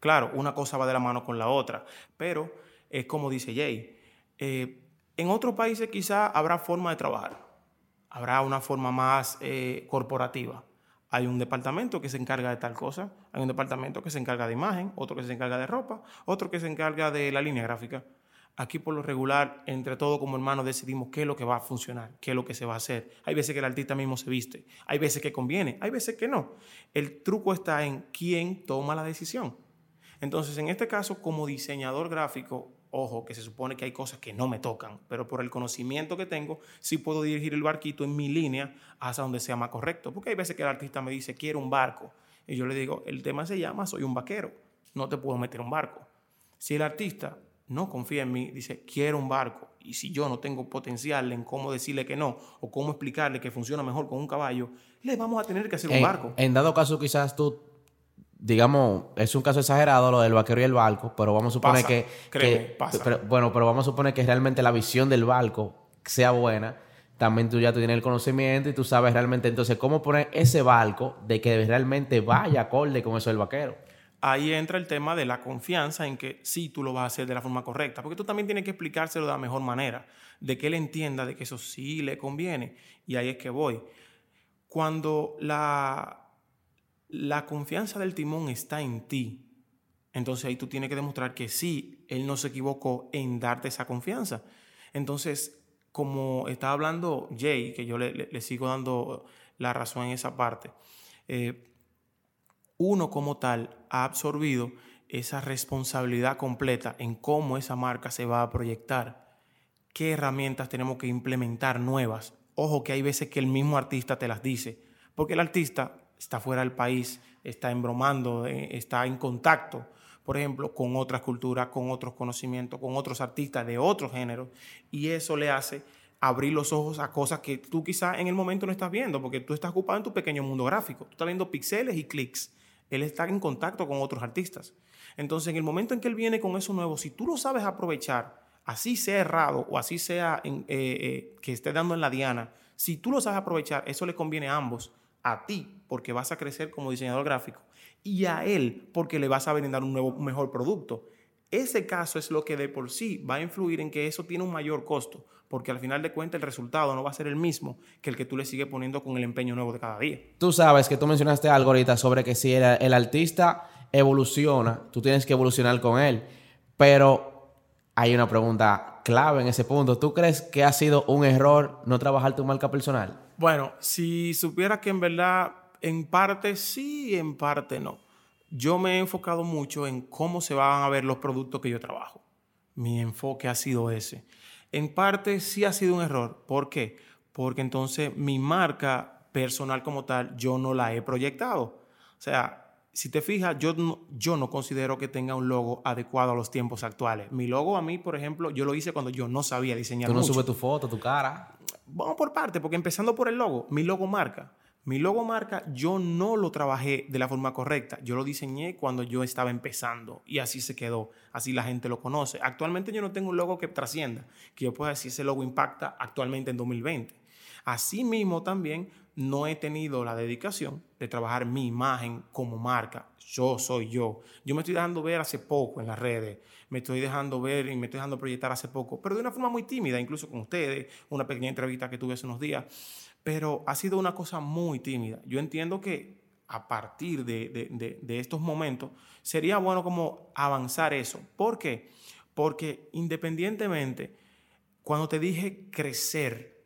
[SPEAKER 3] Claro, una cosa va de la mano con la otra, pero es como dice Jay. eh, en otros países quizá habrá forma de trabajar, habrá una forma más eh, corporativa. Hay un departamento que se encarga de tal cosa, hay un departamento que se encarga de imagen, otro que se encarga de ropa, otro que se encarga de la línea gráfica. Aquí por lo regular, entre todos como hermanos decidimos qué es lo que va a funcionar, qué es lo que se va a hacer. Hay veces que el artista mismo se viste, hay veces que conviene, hay veces que no. El truco está en quién toma la decisión. Entonces, en este caso, como diseñador gráfico, ojo, que se supone que hay cosas que no me tocan, pero por el conocimiento que tengo, sí puedo dirigir el barquito en mi línea hacia donde sea más correcto. Porque hay veces que el artista me dice, quiero un barco. Y yo le digo, el tema se llama, soy un vaquero, no te puedo meter un barco. Si el artista no confía en mí, dice, quiero un barco, y si yo no tengo potencial en cómo decirle que no, o cómo explicarle que funciona mejor con un caballo, le vamos a tener que hacer un barco.
[SPEAKER 2] en dado caso, quizás tú, digamos, es un caso exagerado lo del vaquero y el barco, pero vamos a suponer
[SPEAKER 3] Pasa,
[SPEAKER 2] que,
[SPEAKER 3] créeme,
[SPEAKER 2] que-
[SPEAKER 3] pasa.
[SPEAKER 2] pero- bueno, pero vamos a suponer que realmente la visión del barco sea buena. También tú ya tienes el conocimiento y tú sabes realmente entonces cómo poner ese barco de que realmente vaya acorde con eso del vaquero.
[SPEAKER 3] Ahí entra el tema de la confianza en que sí tú lo vas a hacer de la forma correcta, porque tú también tienes que explicárselo de la mejor manera, de que él entienda de que eso sí le conviene. Y ahí es que voy. Cuando la, la confianza del timón está en ti, entonces ahí tú tienes que demostrar que sí, él no se equivocó en darte esa confianza. Entonces, como estaba hablando Jay, que yo le, sigo dando la razón en esa parte, eh, uno como tal ha absorbido esa responsabilidad completa en cómo esa marca se va a proyectar, qué herramientas tenemos que implementar nuevas. Ojo que hay veces que el mismo artista te las dice, porque el artista está fuera del país, está embromando, eh, está en contacto, por ejemplo, con otras culturas, con otros conocimientos, con otros artistas de otros géneros, y eso le hace abrir los ojos a cosas que tú quizás en el momento no estás viendo, porque tú estás ocupado en tu pequeño mundo gráfico, tú estás viendo píxeles y clics, él está en contacto con otros artistas. Entonces, en el momento en que él viene con eso nuevo, si tú lo sabes aprovechar, así sea errado o así sea en- eh, eh, que esté dando en la diana, si tú lo sabes aprovechar, eso le conviene a ambos, a ti, porque vas a crecer como diseñador gráfico, y a él, porque le vas a brindar un nuevo, un mejor producto. Ese caso es lo que de por sí va a influir en que eso tiene un mayor costo, porque al final de cuentas el resultado no va a ser el mismo que el que tú le sigues poniendo con el empeño nuevo de cada día.
[SPEAKER 2] Tú sabes que tú mencionaste algo ahorita sobre que si el, el artista evoluciona, tú tienes que evolucionar con él. Pero hay una pregunta clave en ese punto. ¿Tú crees que ha sido un error no trabajar tu marca personal?
[SPEAKER 3] Bueno, si supiera que en verdad, en parte sí, en parte no. Yo me he enfocado mucho en cómo se van a ver los productos que yo trabajo. Mi enfoque ha sido ese. En parte sí ha sido un error. ¿Por qué? Porque entonces mi marca personal como tal, yo no la he proyectado. O sea, si te fijas, yo no, yo no considero que tenga un logo adecuado a los tiempos actuales. Mi logo a mí, por ejemplo, yo lo hice cuando yo no sabía diseñar
[SPEAKER 2] Tú no
[SPEAKER 3] mucho
[SPEAKER 2] subes tu foto, tu cara.
[SPEAKER 3] vamos por parte, porque empezando por el logo, mi logo marca. Mi logo marca yo no lo trabajé de la forma correcta. Yo lo diseñé cuando yo estaba empezando y así se quedó. Así la gente lo conoce. Actualmente yo no tengo un logo que trascienda, que yo pueda decir ese logo impacta actualmente en 2020. Asimismo también no he tenido la dedicación de trabajar mi imagen como marca. Yo soy yo. Yo me estoy dejando ver hace poco en las redes. Me estoy dejando ver y me estoy dejando proyectar hace poco, pero de una forma muy tímida, incluso con ustedes, una pequeña entrevista que tuve hace unos días. Pero ha sido una cosa muy tímida. Yo entiendo que a partir de, de- de- de estos momentos sería bueno como avanzar eso. ¿Por qué? Porque independientemente Cuando te dije crecer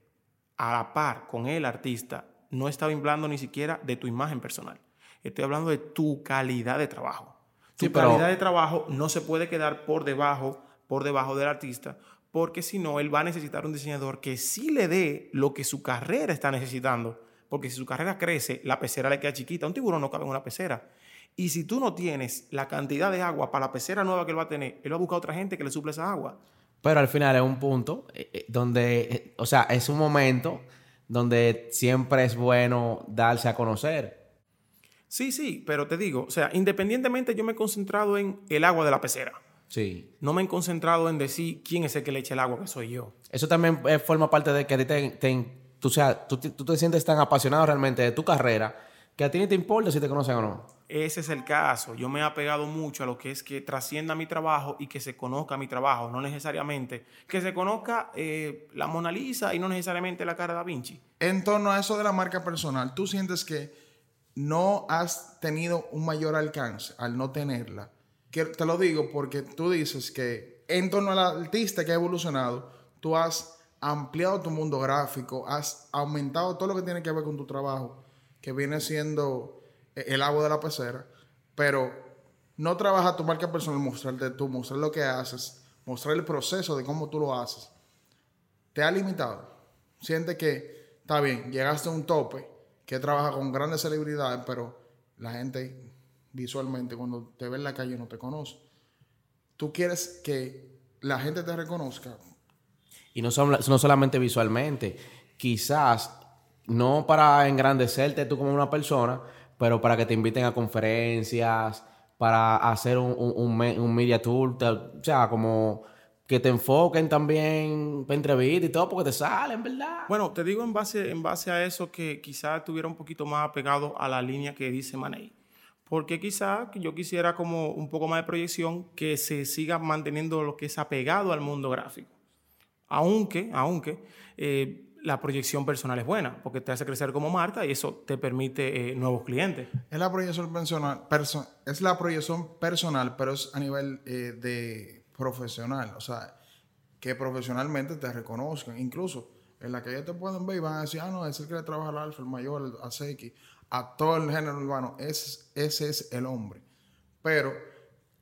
[SPEAKER 3] a la par con el artista, no estaba hablando ni siquiera de tu imagen personal. Estoy hablando de tu calidad de trabajo. Tu
[SPEAKER 2] Sí,
[SPEAKER 3] calidad de trabajo no se puede quedar por debajo, por debajo del artista, porque si no, él va a necesitar un diseñador que sí le dé lo que su carrera está necesitando. Porque si su carrera crece, la pecera le queda chiquita. Un tiburón no cabe en una pecera. Y si tú no tienes la cantidad de agua para la pecera nueva que él va a tener, él va a buscar a otra gente que le suple esa agua.
[SPEAKER 2] Pero al final es un punto eh, eh, donde, eh, o sea, es un momento donde siempre es bueno darse a conocer.
[SPEAKER 3] Sí, sí, pero te digo, o sea, independientemente yo me he concentrado en el agua de la pecera.
[SPEAKER 2] Sí.
[SPEAKER 3] No me he concentrado en decir quién es el que le echa el agua, que soy yo.
[SPEAKER 2] Eso también eh, forma parte de que a ti te, te- tú, sea, tú, te- tú te sientes tan apasionado realmente de tu carrera que a ti ni te importa si te conocen o no.
[SPEAKER 3] Ese es el caso. Yo me he apegado mucho a lo que es que trascienda mi trabajo y que se conozca mi trabajo, no necesariamente que se conozca eh, la Mona Lisa y no necesariamente la cara de Da Vinci.
[SPEAKER 1] En torno a eso de la marca personal, ¿tú sientes que no has tenido un mayor alcance al no tenerla? Te lo digo porque tú dices que en torno al artista que ha evolucionado, tú has ampliado tu mundo gráfico, has aumentado todo lo que tiene que ver con tu trabajo, que viene siendo eh, el agua de la pecera, pero no trabaja tu marca personal, mostrarte tú, mostrar lo que haces, mostrar el proceso de cómo tú lo haces te ha limitado. Siente que está bien, llegaste a un tope, que trabaja con grandes celebridades, pero la gente visualmente cuando te ve en la calle no te conoce. Tú quieres que la gente te reconozca.
[SPEAKER 2] Y no, son- no solamente visualmente, quizás no para engrandecerte tú como una persona, pero para que te inviten a conferencias, para hacer un, un, un un media tour, te- o sea, como que te enfoquen también para entrevistas y todo, porque te salen, ¿verdad?
[SPEAKER 3] Bueno, te digo en base, en base a eso que quizá estuviera un poquito más apegado a la línea que dice Manei. Porque quizá yo quisiera como un poco más de proyección que se siga manteniendo lo que es apegado al mundo gráfico. Aunque, aunque eh, la proyección personal es buena, porque te hace crecer como marca y eso te permite eh, nuevos clientes.
[SPEAKER 1] Es la proyección personal, perso- es la proyección personal, pero es a nivel eh, de profesional. O sea, que profesionalmente te reconozcan. Incluso en la calle te pueden ver y van a decir, ah, no, es el que le trabaja al alfa, el mayor, el ASEX, a todo el género urbano. Ese, ese es el hombre. Pero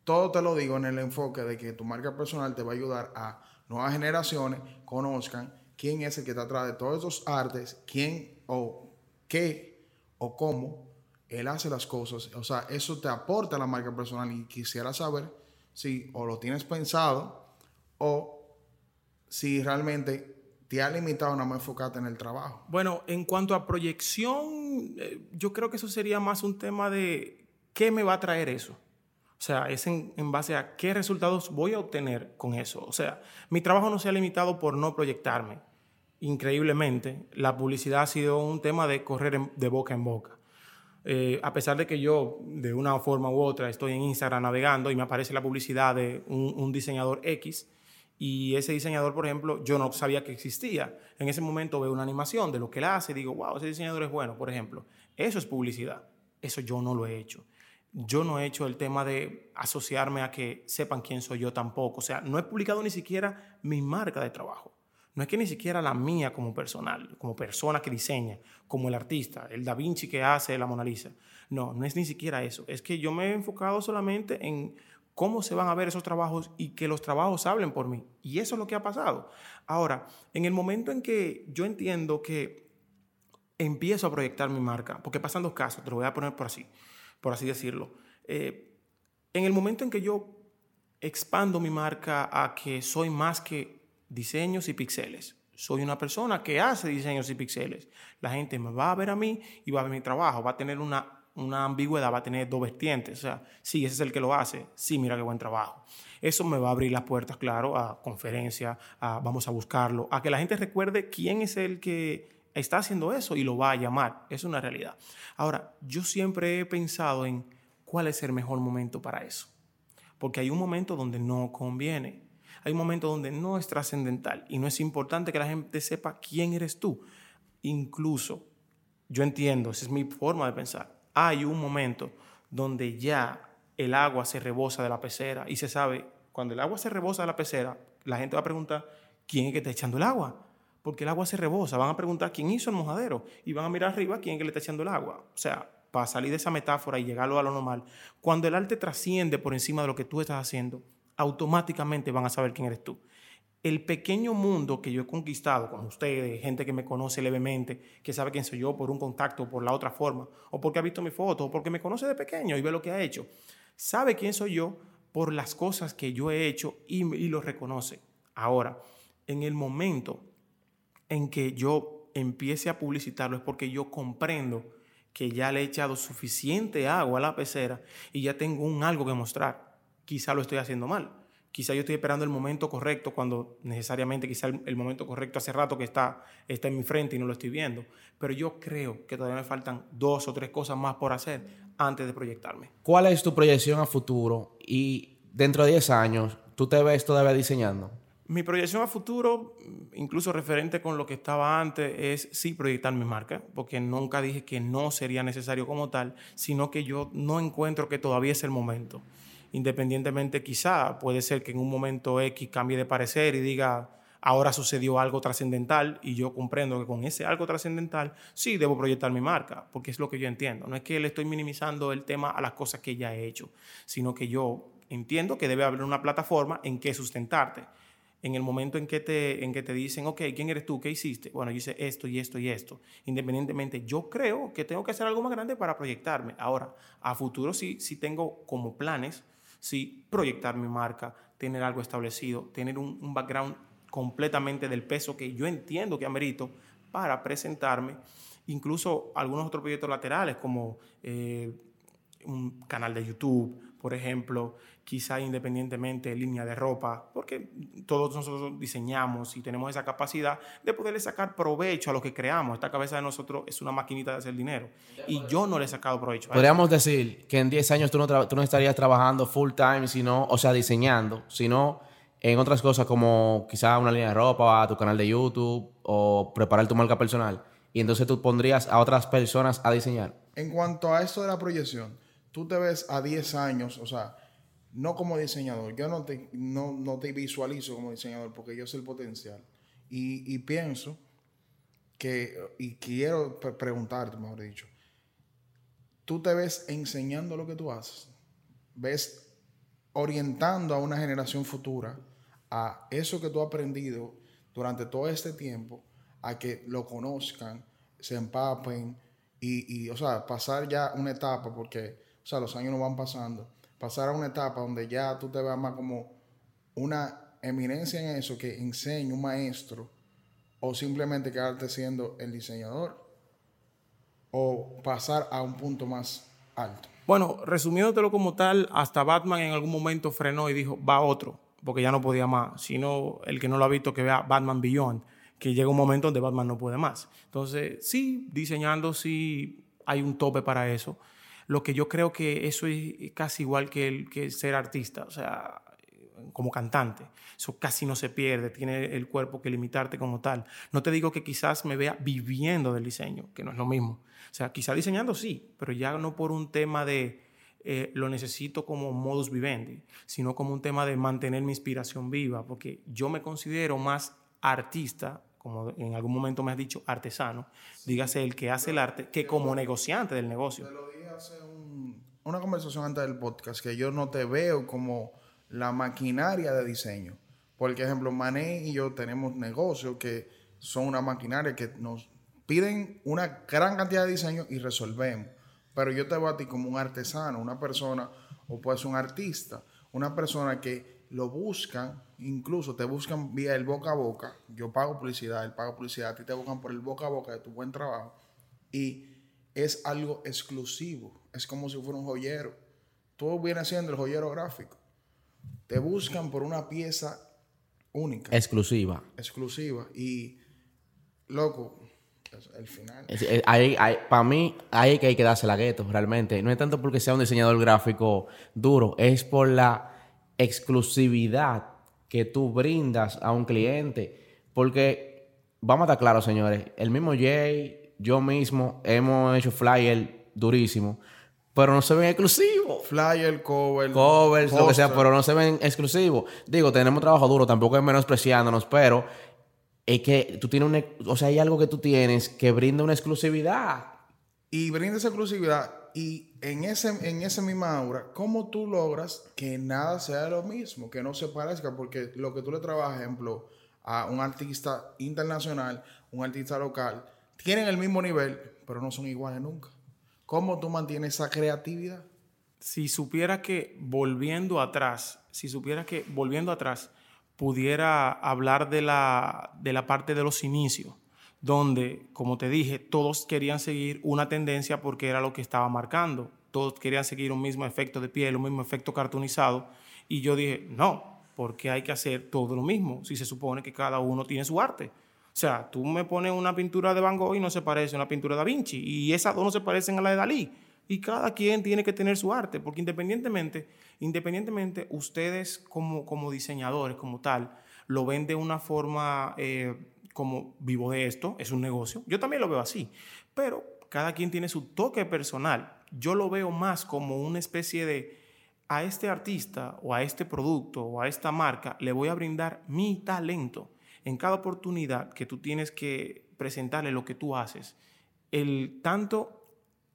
[SPEAKER 1] todo te lo digo en el enfoque de que tu marca personal te va a ayudar a nuevas generaciones conozcan quién es el que está atrás de todos esos artes, quién o qué o cómo él hace las cosas. O sea, eso te aporta la marca personal y quisiera saber si o lo tienes pensado o si realmente te ha limitado nada más enfocarte en el trabajo.
[SPEAKER 3] Bueno, en cuanto a proyección, eh, yo creo que eso sería más un tema de qué me va a traer eso. O sea, es en, base a qué resultados voy a obtener con eso. O sea, mi trabajo no se ha limitado por no proyectarme. Increíblemente, la publicidad ha sido un tema de correr de boca en boca. Eh, a pesar de que yo, de una forma u otra, estoy en Instagram navegando y me aparece la publicidad de un, un diseñador X, y ese diseñador, por ejemplo, yo no sabía que existía. En ese momento veo una animación de lo que él hace y digo, wow, ese diseñador es bueno, por ejemplo. Eso es publicidad. Eso yo no lo he hecho. Yo no he hecho el tema de asociarme a que sepan quién soy yo tampoco. O sea, no he publicado ni siquiera mi marca de trabajo. No es que ni siquiera la mía como personal, como persona que diseña, como el artista, el Da Vinci que hace la Mona Lisa. No, no es ni siquiera eso. Es que yo me he enfocado solamente en cómo se van a ver esos trabajos y que los trabajos hablen por mí. Y eso es lo que ha pasado. Ahora, en el momento en que yo entiendo que empiezo a proyectar mi marca, porque pasan dos casos, te lo voy a poner por así, por así decirlo. Eh, en el momento en que yo expando mi marca a que soy más que diseños y píxeles, soy una persona que hace diseños y píxeles, la gente me va a ver a mí y va a ver mi trabajo, va a tener una, una ambigüedad, va a tener dos vertientes. O sea, sí, ese es el que lo hace, sí, mira qué buen trabajo. Eso me va a abrir las puertas, claro, a conferencias, a vamos a buscarlo, a que la gente recuerde quién es el que está haciendo eso y lo va a llamar. Es una realidad. Ahora, yo siempre he pensado en cuál es el mejor momento para eso. Porque hay un momento donde no conviene. Hay un momento donde no es trascendental y no es importante que la gente sepa quién eres tú. Incluso, yo entiendo, esa es mi forma de pensar. Hay un momento donde ya el agua se rebosa de la pecera y se sabe, cuando el agua se rebosa de la pecera, la gente va a preguntar, quién es que está echando el agua. Porque el agua se rebosa. Van a preguntar quién hizo el mojadero y van a mirar arriba quién es que le está echando el agua. O sea, para salir de esa metáfora y llegarlo a lo normal, cuando el arte trasciende por encima de lo que tú estás haciendo, automáticamente van a saber quién eres tú. El pequeño mundo que yo he conquistado con ustedes, gente que me conoce levemente, que sabe quién soy yo por un contacto, por la otra forma, o porque ha visto mi foto, o porque me conoce de pequeño y ve lo que ha hecho, sabe quién soy yo por las cosas que yo he hecho y, y lo reconoce. Ahora, en el momento en que yo empiece a publicitarlo es porque yo comprendo que ya le he echado suficiente agua a la pecera y ya tengo un algo que mostrar. Quizá lo estoy haciendo mal. Quizá yo estoy esperando el momento correcto cuando necesariamente quizá el, momento correcto hace rato que está, está en mi frente y no lo estoy viendo. Pero yo creo que todavía me faltan dos o tres cosas más por hacer antes de proyectarme.
[SPEAKER 2] ¿Cuál es tu proyección a futuro y dentro de 10 años tú te ves todavía diseñando?
[SPEAKER 3] Mi proyección a futuro, incluso referente con lo que estaba antes, es sí proyectar mi marca, porque nunca dije que no sería necesario como tal, sino que yo no encuentro que todavía es el momento. Independientemente, quizá puede ser que en un momento X cambie de parecer y diga, ahora sucedió algo trascendental y yo comprendo que con ese algo trascendental sí debo proyectar mi marca, porque es lo que yo entiendo. No es que le estoy minimizando el tema a las cosas que ya he hecho, sino que yo entiendo que debe haber una plataforma en que sustentarte en el momento en que, te, en que te dicen, ok, ¿quién eres tú? ¿Qué hiciste? Bueno, yo hice esto y esto y esto. Independientemente, yo creo que tengo que hacer algo más grande para proyectarme. Ahora, a futuro sí, sí tengo como planes, sí, proyectar mi marca, tener algo establecido, tener un, background completamente del peso que yo entiendo que amerito para presentarme. Incluso algunos otros proyectos laterales como eh, un canal de YouTube, por ejemplo, quizá independientemente línea de ropa, porque todos nosotros diseñamos y tenemos esa capacidad de poderle sacar provecho a lo que creamos. Esta cabeza de nosotros es una maquinita de hacer dinero y yo no le he sacado provecho.
[SPEAKER 2] Podríamos decir que en 10 años tú no, tú no estarías trabajando full time, sino, o sea, diseñando, sino en otras cosas como quizá una línea de ropa, tu canal de YouTube o preparar tu marca personal. Y entonces tú pondrías a otras personas a diseñar.
[SPEAKER 1] En cuanto a esto de la proyección, tú te ves a 10 años, o sea, no como diseñador, yo no te, no, te visualizo como diseñador porque yo sé el potencial. Y, pienso que, y quiero preguntarte, mejor dicho, tú te ves enseñando lo que tú haces, ves orientando a una generación futura a eso que tú has aprendido durante todo este tiempo, a que lo conozcan, se empapen y, y o sea, pasar ya una etapa, porque, o sea, los años no van pasando pasar a una etapa donde ya tú te veas más como una eminencia en eso que enseña un maestro o simplemente quedarte siendo el diseñador o pasar a un punto más alto.
[SPEAKER 3] Bueno, resumiéndotelo como tal, hasta Batman en algún momento frenó y dijo, va otro, porque ya no podía más, sino el que no lo ha visto que vea Batman Beyond, que llega un momento donde Batman no puede más. Entonces, sí, diseñando, sí hay un tope para eso lo que yo creo que eso es casi igual que ser artista, o sea, como cantante. Eso casi no se pierde, tiene el cuerpo que limitarte como tal. No te digo que quizás me vea viviendo del diseño, que no es lo mismo. O sea, quizás diseñando sí, pero ya no por un tema de eh, lo necesito como modus vivendi, sino como un tema de mantener mi inspiración viva, porque yo me considero más artista como en algún momento me has dicho, artesano, dígase el que hace el arte, que como negociante del negocio
[SPEAKER 1] una conversación antes del podcast que yo no te veo como la maquinaria de diseño. Por ejemplo, Mané y yo tenemos negocios que son una maquinaria que nos piden una gran cantidad de diseño y resolvemos. Pero yo te veo a ti como un artesano, una persona, o puedes un artista, una persona que lo buscan, incluso te buscan vía el boca a boca. Yo pago publicidad, él paga publicidad, a ti te buscan por el boca a boca de tu buen trabajo. Y es algo exclusivo. Es como si fuera un joyero. Todo viene siendo el joyero gráfico. Te buscan por una pieza única.
[SPEAKER 2] Exclusiva.
[SPEAKER 1] Exclusiva. Y, loco, el final.
[SPEAKER 2] para mí, ahí que hay que darse la gueto, realmente. No es tanto porque sea un diseñador gráfico duro, es por la exclusividad que tú brindas a un cliente. Porque, vamos a estar claros, señores, el mismo Jay yo mismo hemos hecho flyer durísimo, pero no se ven exclusivos.
[SPEAKER 1] Flyer, cover.
[SPEAKER 2] Covers, lo que sea, pero no se ven exclusivos. Digo, tenemos trabajo duro, tampoco es menospreciándonos, pero es que tú tienes o sea, hay algo que tú tienes que brinda una exclusividad.
[SPEAKER 1] y brinda esa exclusividad y en ese en esa misma aura, ¿cómo tú logras que nada sea lo mismo, que no se parezca? Porque lo que tú le trabajas, ejemplo, a un artista internacional, un artista local, tienen el mismo nivel, pero no son iguales nunca. ¿Cómo tú mantienes esa creatividad?
[SPEAKER 3] Si supiera que volviendo atrás, si supiera que volviendo atrás, pudiera hablar de la, de la parte de los inicios, donde, como te dije, todos querían seguir una tendencia porque era lo que estaba marcando. Todos querían seguir un mismo efecto de piel, un mismo efecto cartoonizado. Y yo dije, no, porque hay que hacer todo lo mismo si se supone que cada uno tiene su arte. O sea, tú me pones una pintura de Van Gogh y no se parece a una pintura de Da Vinci. Y esas dos no se parecen a la de Dalí. Y cada quien tiene que tener su arte, porque independientemente, independientemente ustedes como, como diseñadores, como tal, lo ven de una forma eh, como vivo de esto, es un negocio. Yo también lo veo así, pero cada quien tiene su toque personal. Yo lo veo más como una especie de, a este artista o a este producto o a esta marca le voy a brindar mi talento. En cada oportunidad que tú tienes que presentarle lo que tú haces, el, tanto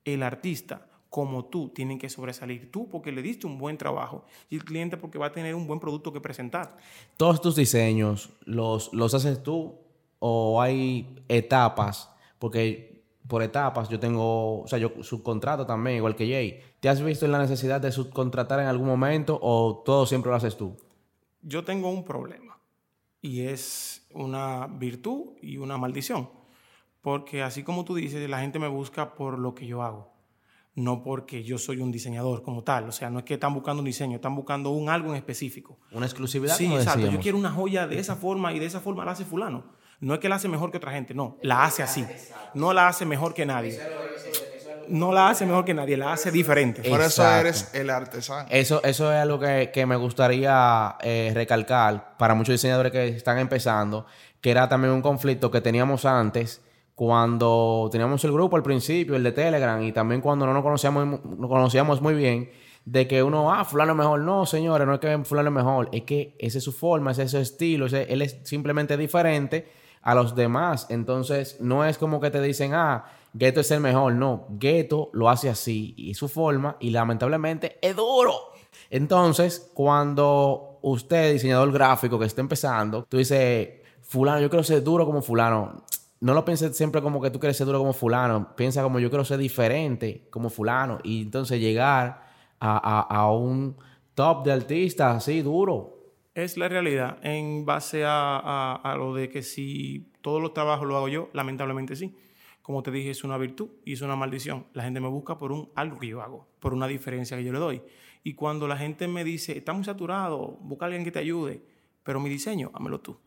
[SPEAKER 3] el artista como tú tienen que sobresalir. Tú porque le diste un buen trabajo y el cliente porque va a tener un buen producto que presentar.
[SPEAKER 2] Todos tus diseños, ¿los, los haces tú o hay etapas? Porque por etapas yo tengo, o sea, yo subcontrato también, igual que Jay. ¿Te has visto en la necesidad de subcontratar en algún momento o todo siempre lo haces tú?
[SPEAKER 3] Yo tengo un problema y es una virtud y una maldición. Porque así como tú dices, la gente me busca por lo que yo hago, no porque yo soy un diseñador como tal. O sea, no es que están buscando un diseño, están buscando un algo en específico.
[SPEAKER 2] Una exclusividad.
[SPEAKER 3] Sí, exacto. Yo quiero una joya de esa forma y de esa forma la hace fulano. No es que la hace mejor que otra gente, no, la hace así. No la hace mejor que nadie. No la hace mejor que nadie, la hace diferente.
[SPEAKER 1] Por eso eres el artesano.
[SPEAKER 2] Eso, eso es algo que, que me gustaría eh, recalcar para muchos diseñadores que están empezando, que era también un conflicto que teníamos antes cuando teníamos el grupo al principio, el de Telegram, y también cuando no nos conocíamos, nos conocíamos muy bien, de que uno, ah, fulano es mejor. No, señores, no es que fulano es mejor, es que esa es su forma, ese es su estilo, ese- él es simplemente diferente a los demás. Entonces, no es como que te dicen, ah, Ghetto es el mejor. No, Ghetto lo hace así y su forma, y lamentablemente es duro. Entonces, cuando usted, diseñador gráfico que está empezando, tú dices, fulano, yo quiero ser duro como fulano. No lo pienses siempre como que tú quieres ser duro como fulano. Piensa como yo quiero ser diferente como fulano. Y entonces llegar a, a- a un top de artistas así duro.
[SPEAKER 3] Es la realidad. En base a, a- a lo de que si todos los trabajos lo hago yo, lamentablemente sí. Como te dije, es una virtud y es una maldición. La gente me busca por un algo que yo hago, por una diferencia que yo le doy. Y cuando la gente me dice, está muy saturado, busca a alguien que te ayude, pero mi diseño, hámelo tú.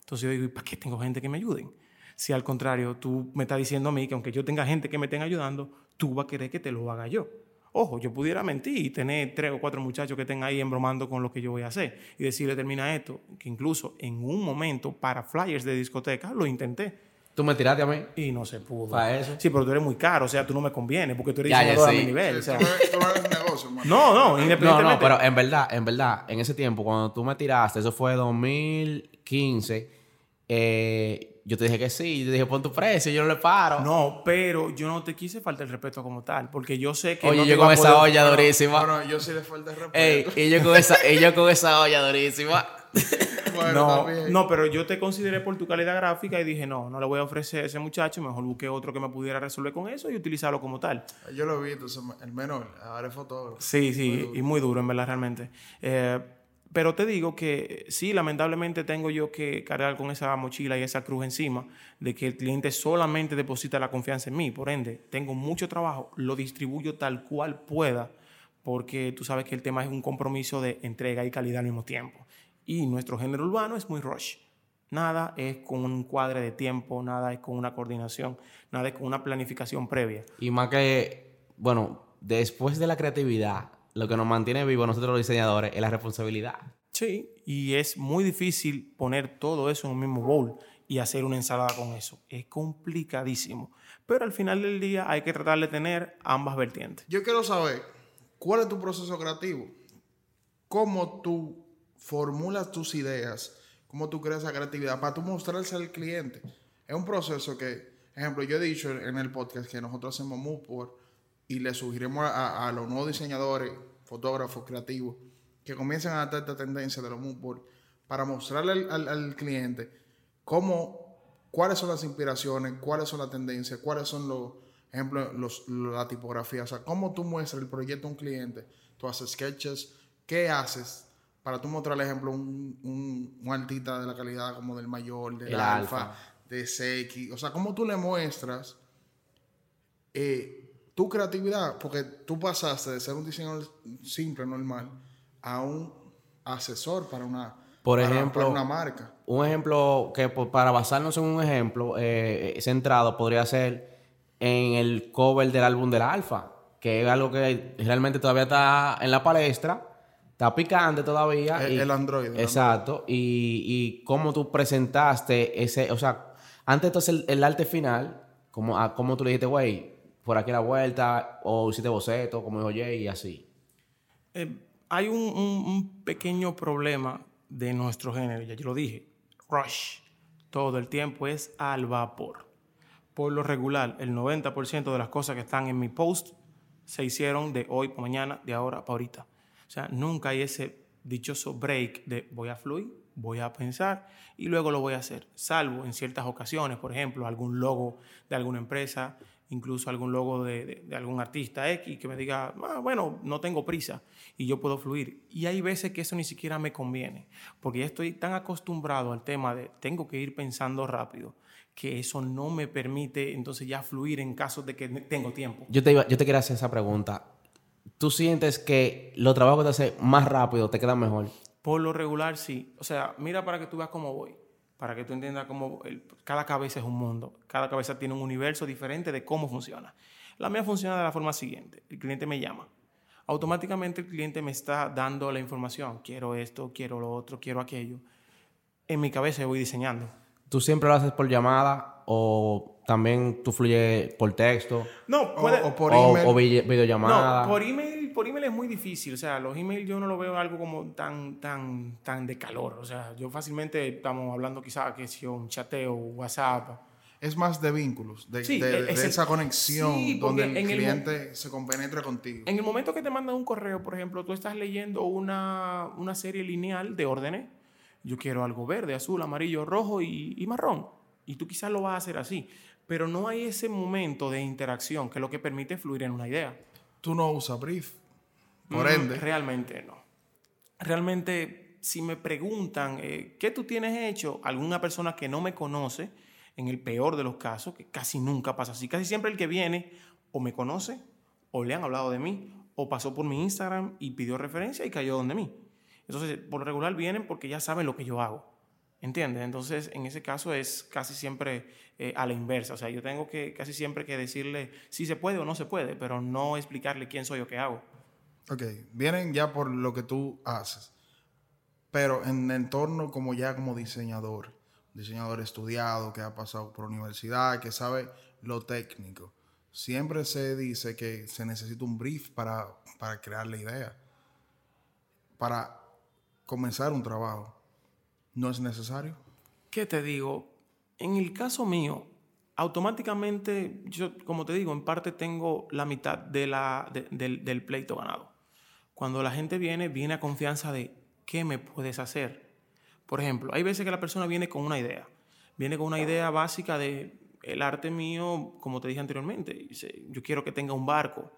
[SPEAKER 3] Entonces yo digo, ¿y para qué tengo gente que me ayuden? Si al contrario, tú me estás diciendo a mí que aunque yo tenga gente que me estén ayudando, tú vas a querer que te lo haga yo. Ojo, yo pudiera mentir y tener tres o cuatro muchachos que estén ahí embromando con lo que yo voy a hacer y decirle, termina esto, que incluso en un momento para flyers de discoteca lo intenté
[SPEAKER 2] Tú me tiraste a mí.
[SPEAKER 3] y no se pudo.
[SPEAKER 2] Pa' eso.
[SPEAKER 3] Sí, pero tú eres muy caro, o sea, tú no me conviene porque tú eres
[SPEAKER 2] Ya, ya,
[SPEAKER 3] diseñador
[SPEAKER 2] sí.
[SPEAKER 3] a mi nivel. o sea.
[SPEAKER 1] Tú eres- tú eres un negocio, hermano.
[SPEAKER 3] no, no,
[SPEAKER 2] No,
[SPEAKER 3] independientemente.
[SPEAKER 2] no, pero en verdad, en verdad, en ese tiempo, cuando tú me tiraste, eso fue 2015, eh, yo te dije que sí, yo te dije pon tu precio, yo no le paro.
[SPEAKER 3] No, pero yo no te quise faltar el respeto como tal, porque yo sé que
[SPEAKER 2] Oye,
[SPEAKER 3] no
[SPEAKER 2] yo con esa
[SPEAKER 3] poder-
[SPEAKER 2] olla durísima.
[SPEAKER 1] Bueno, yo sí le falta el respeto.
[SPEAKER 2] Ey, y yo con esa, y yo con esa olla durísima.
[SPEAKER 1] Bueno,
[SPEAKER 3] no,
[SPEAKER 1] también.
[SPEAKER 3] no, pero yo te consideré por tu calidad gráfica y dije, no, no le voy a ofrecer a ese muchacho, mejor busqué otro que me pudiera resolver con eso y utilizarlo como tal.
[SPEAKER 1] Yo lo vi, entonces, el menor, ahora es fotógrafo.
[SPEAKER 3] Sí, sí, y muy duro, en verdad, realmente. Eh, pero te digo que sí, lamentablemente tengo yo que cargar con esa mochila y esa cruz encima de que el cliente solamente deposita la confianza en mí. Por ende, tengo mucho trabajo, lo distribuyo tal cual pueda, porque tú sabes que el tema es un compromiso de entrega y calidad al mismo tiempo. Y nuestro género urbano es muy rush. Nada es con un cuadre de tiempo, nada es con una coordinación, nada es con una planificación previa.
[SPEAKER 2] Y más que, bueno, después de la creatividad, lo que nos mantiene vivos nosotros los diseñadores es la responsabilidad.
[SPEAKER 3] Sí, y es muy difícil poner todo eso en un mismo bowl y hacer una ensalada con eso. Es complicadísimo. Pero al final del día hay que tratar de tener ambas vertientes.
[SPEAKER 1] Yo quiero saber, ¿cuál es tu proceso creativo? ¿Cómo tú formulas tus ideas? ¿Cómo tú creas esa creatividad para tú mostrarse al cliente? Es un proceso que, ejemplo, yo he dicho en el podcast que nosotros hacemos mood y le sugerimos a, los nuevos diseñadores, fotógrafos, creativos, que comiencen a adaptar esta tendencia de los mood para mostrarle al cliente cómo, cuáles son las inspiraciones, cuáles son las tendencias, cuáles son los ejemplos, los, la tipografía, o sea, cómo tú muestras el proyecto a un cliente, tú haces sketches, ¿qué haces para tú mostrarle, ejemplo, un, un, un artista de la calidad como del mayor, del alfa, de CX, o sea, cómo tú le muestras eh, tu creatividad, porque tú pasaste de ser un diseñador simple, normal, a un asesor para una
[SPEAKER 2] por ejemplo,
[SPEAKER 1] una marca.
[SPEAKER 2] Un ejemplo que para basarnos en un ejemplo eh, centrado podría ser en el cover del álbum del Alfa, que es algo que realmente todavía está en la palestra, está picante todavía.
[SPEAKER 1] El, Android.
[SPEAKER 2] exacto. Y, y cómo tú presentaste ese, o sea, antes entonces el, arte final, como, a, tú le dijiste, güey, por aquí la vuelta, o hiciste boceto, como dijo Jay, y así.
[SPEAKER 3] Eh, hay un, un pequeño problema de nuestro género, ya yo lo dije, rush, todo el tiempo es al vapor. Por lo regular, el 90% de las cosas que están en mi post se hicieron de hoy para mañana, de ahora para ahorita. O sea, nunca hay ese dichoso break de voy a fluir, voy a pensar y luego lo voy a hacer. Salvo en ciertas ocasiones, por ejemplo, algún logo de alguna empresa incluso algún logo de, algún artista X que me diga, ah, bueno, no tengo prisa y yo puedo fluir. Y hay veces que eso ni siquiera me conviene, porque ya estoy tan acostumbrado al tema de tengo que ir pensando rápido, que eso no me permite entonces ya fluir en caso de que tengo tiempo.
[SPEAKER 2] Yo te, yo te quería hacer esa pregunta. ¿Tú sientes que los trabajos que te haces más rápido te quedan mejor?
[SPEAKER 3] Por lo regular, sí. O sea, mira para que tú veas cómo voy para que tú entiendas cómo cada cabeza es un mundo, cada cabeza tiene un universo diferente de cómo funciona. La mía funciona de la forma siguiente, el cliente me llama, automáticamente el cliente me está dando la información, quiero esto, quiero lo otro, quiero aquello. En mi cabeza voy diseñando.
[SPEAKER 2] ¿Tú siempre lo haces por llamada o también tú fluyes por texto?
[SPEAKER 3] No, puede,
[SPEAKER 1] o, por email.
[SPEAKER 2] O, videollamada.
[SPEAKER 3] No, por email, por email es muy difícil. O sea, los emails yo no lo veo algo como tan, tan, tan de calor. O sea, yo fácilmente estamos hablando quizás que si un chateo, WhatsApp.
[SPEAKER 1] Es más de vínculos, de, de, esa conexión donde el cliente se compenetra contigo.
[SPEAKER 3] En el momento que te mandan un correo, por ejemplo, tú estás leyendo una, una serie lineal de órdenes. Yo quiero algo verde, azul, amarillo, rojo y, y marrón. Y tú quizás lo vas a hacer así pero no hay ese momento de interacción que es lo que permite fluir en una idea.
[SPEAKER 1] Tú no usas brief, por
[SPEAKER 3] mm,
[SPEAKER 1] ende.
[SPEAKER 3] Realmente no. Realmente, si me preguntan eh, qué tú tienes hecho, alguna persona que no me conoce, en el peor de los casos, que casi nunca pasa así, casi siempre el que viene o me conoce, o le han hablado de mí, o pasó por mi Instagram y pidió referencia y cayó donde mí. Entonces, por lo regular vienen porque ya saben lo que yo hago. ¿Entiendes? Entonces, en ese caso es casi siempre eh, a la inversa. O sea, yo tengo que casi siempre que decirle si se puede o no se puede, pero no explicarle quién soy o qué hago.
[SPEAKER 1] Ok, vienen ya por lo que tú haces, pero en entorno como ya como diseñador, diseñador estudiado, que ha pasado por universidad, que sabe lo técnico, siempre se dice que se necesita un brief para, para crear la idea, para comenzar un trabajo. ¿No es necesario?
[SPEAKER 3] ¿Qué te digo? En el caso mío, automáticamente, yo, como te digo, en parte tengo la mitad del, del pleito ganado. Cuando la gente viene, viene a confianza de qué me puedes hacer. Por ejemplo, hay veces que la persona viene con una idea. Viene con una idea básica de el arte mío, como te dije anteriormente. Yo quiero que tenga un barco.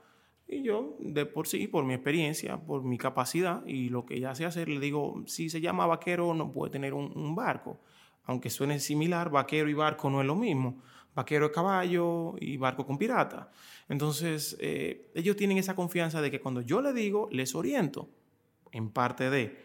[SPEAKER 3] Y yo, de por sí, por mi experiencia, por mi capacidad y lo que ya sé hacer, le digo, si se llama vaquero, no puede tener un, barco. Aunque suene similar, vaquero y barco no es lo mismo. Vaquero es caballo y barco con pirata. Entonces, eh, ellos tienen esa confianza de que cuando yo le digo, les oriento. En parte de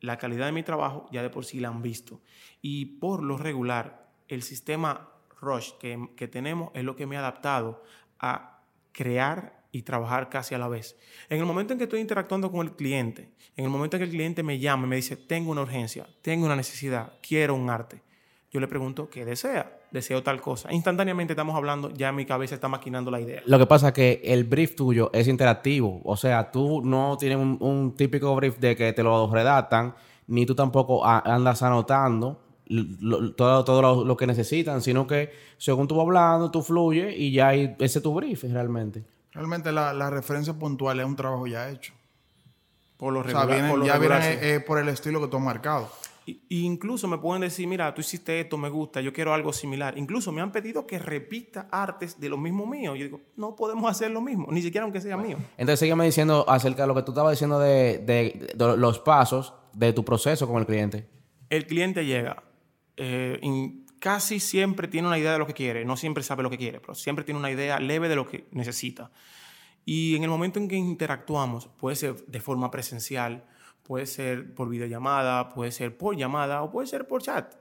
[SPEAKER 3] la calidad de mi trabajo, ya de por sí la han visto. Y por lo regular, el sistema Rush que, que tenemos es lo que me ha adaptado a crear y trabajar casi a la vez. En el momento en que estoy interactuando con el cliente, en el momento en que el cliente me llama y me dice, tengo una urgencia, tengo una necesidad, quiero un arte, yo le pregunto qué desea. Deseo tal cosa. Instantáneamente estamos hablando, ya mi cabeza está maquinando la idea.
[SPEAKER 2] Lo que pasa es que el brief tuyo es interactivo. O sea, tú no tienes un, típico brief de que te lo redactan, ni tú tampoco andas anotando todo, lo, lo que necesitan, sino que según tú vas hablando, tú fluyes y ya ese es tu brief realmente.
[SPEAKER 1] Realmente la, la referencia puntual es un trabajo ya hecho.
[SPEAKER 3] Por lo
[SPEAKER 1] O sea,
[SPEAKER 3] regular.
[SPEAKER 1] vienen-
[SPEAKER 3] por lo
[SPEAKER 1] ya
[SPEAKER 3] regular,
[SPEAKER 1] vienen
[SPEAKER 3] sí.
[SPEAKER 1] eh, eh, por el estilo que tú has marcado.
[SPEAKER 3] Y- incluso me pueden decir, mira, tú hiciste esto, me gusta, yo quiero algo similar. Incluso me han pedido que repita artes de lo mismo mío. Yo digo, no podemos hacer lo mismo, ni siquiera aunque sea mío.
[SPEAKER 2] Entonces, sígueme diciendo acerca de lo que tú estabas diciendo de, de- de los pasos de tu proceso con el cliente.
[SPEAKER 3] El cliente llega, eh, casi siempre tiene una idea de lo que quiere, no siempre sabe lo que quiere, pero siempre tiene una idea leve de lo que necesita. Y en el momento en que interactuamos, puede ser de forma presencial, puede ser por videollamada, puede ser por llamada o puede ser por chat.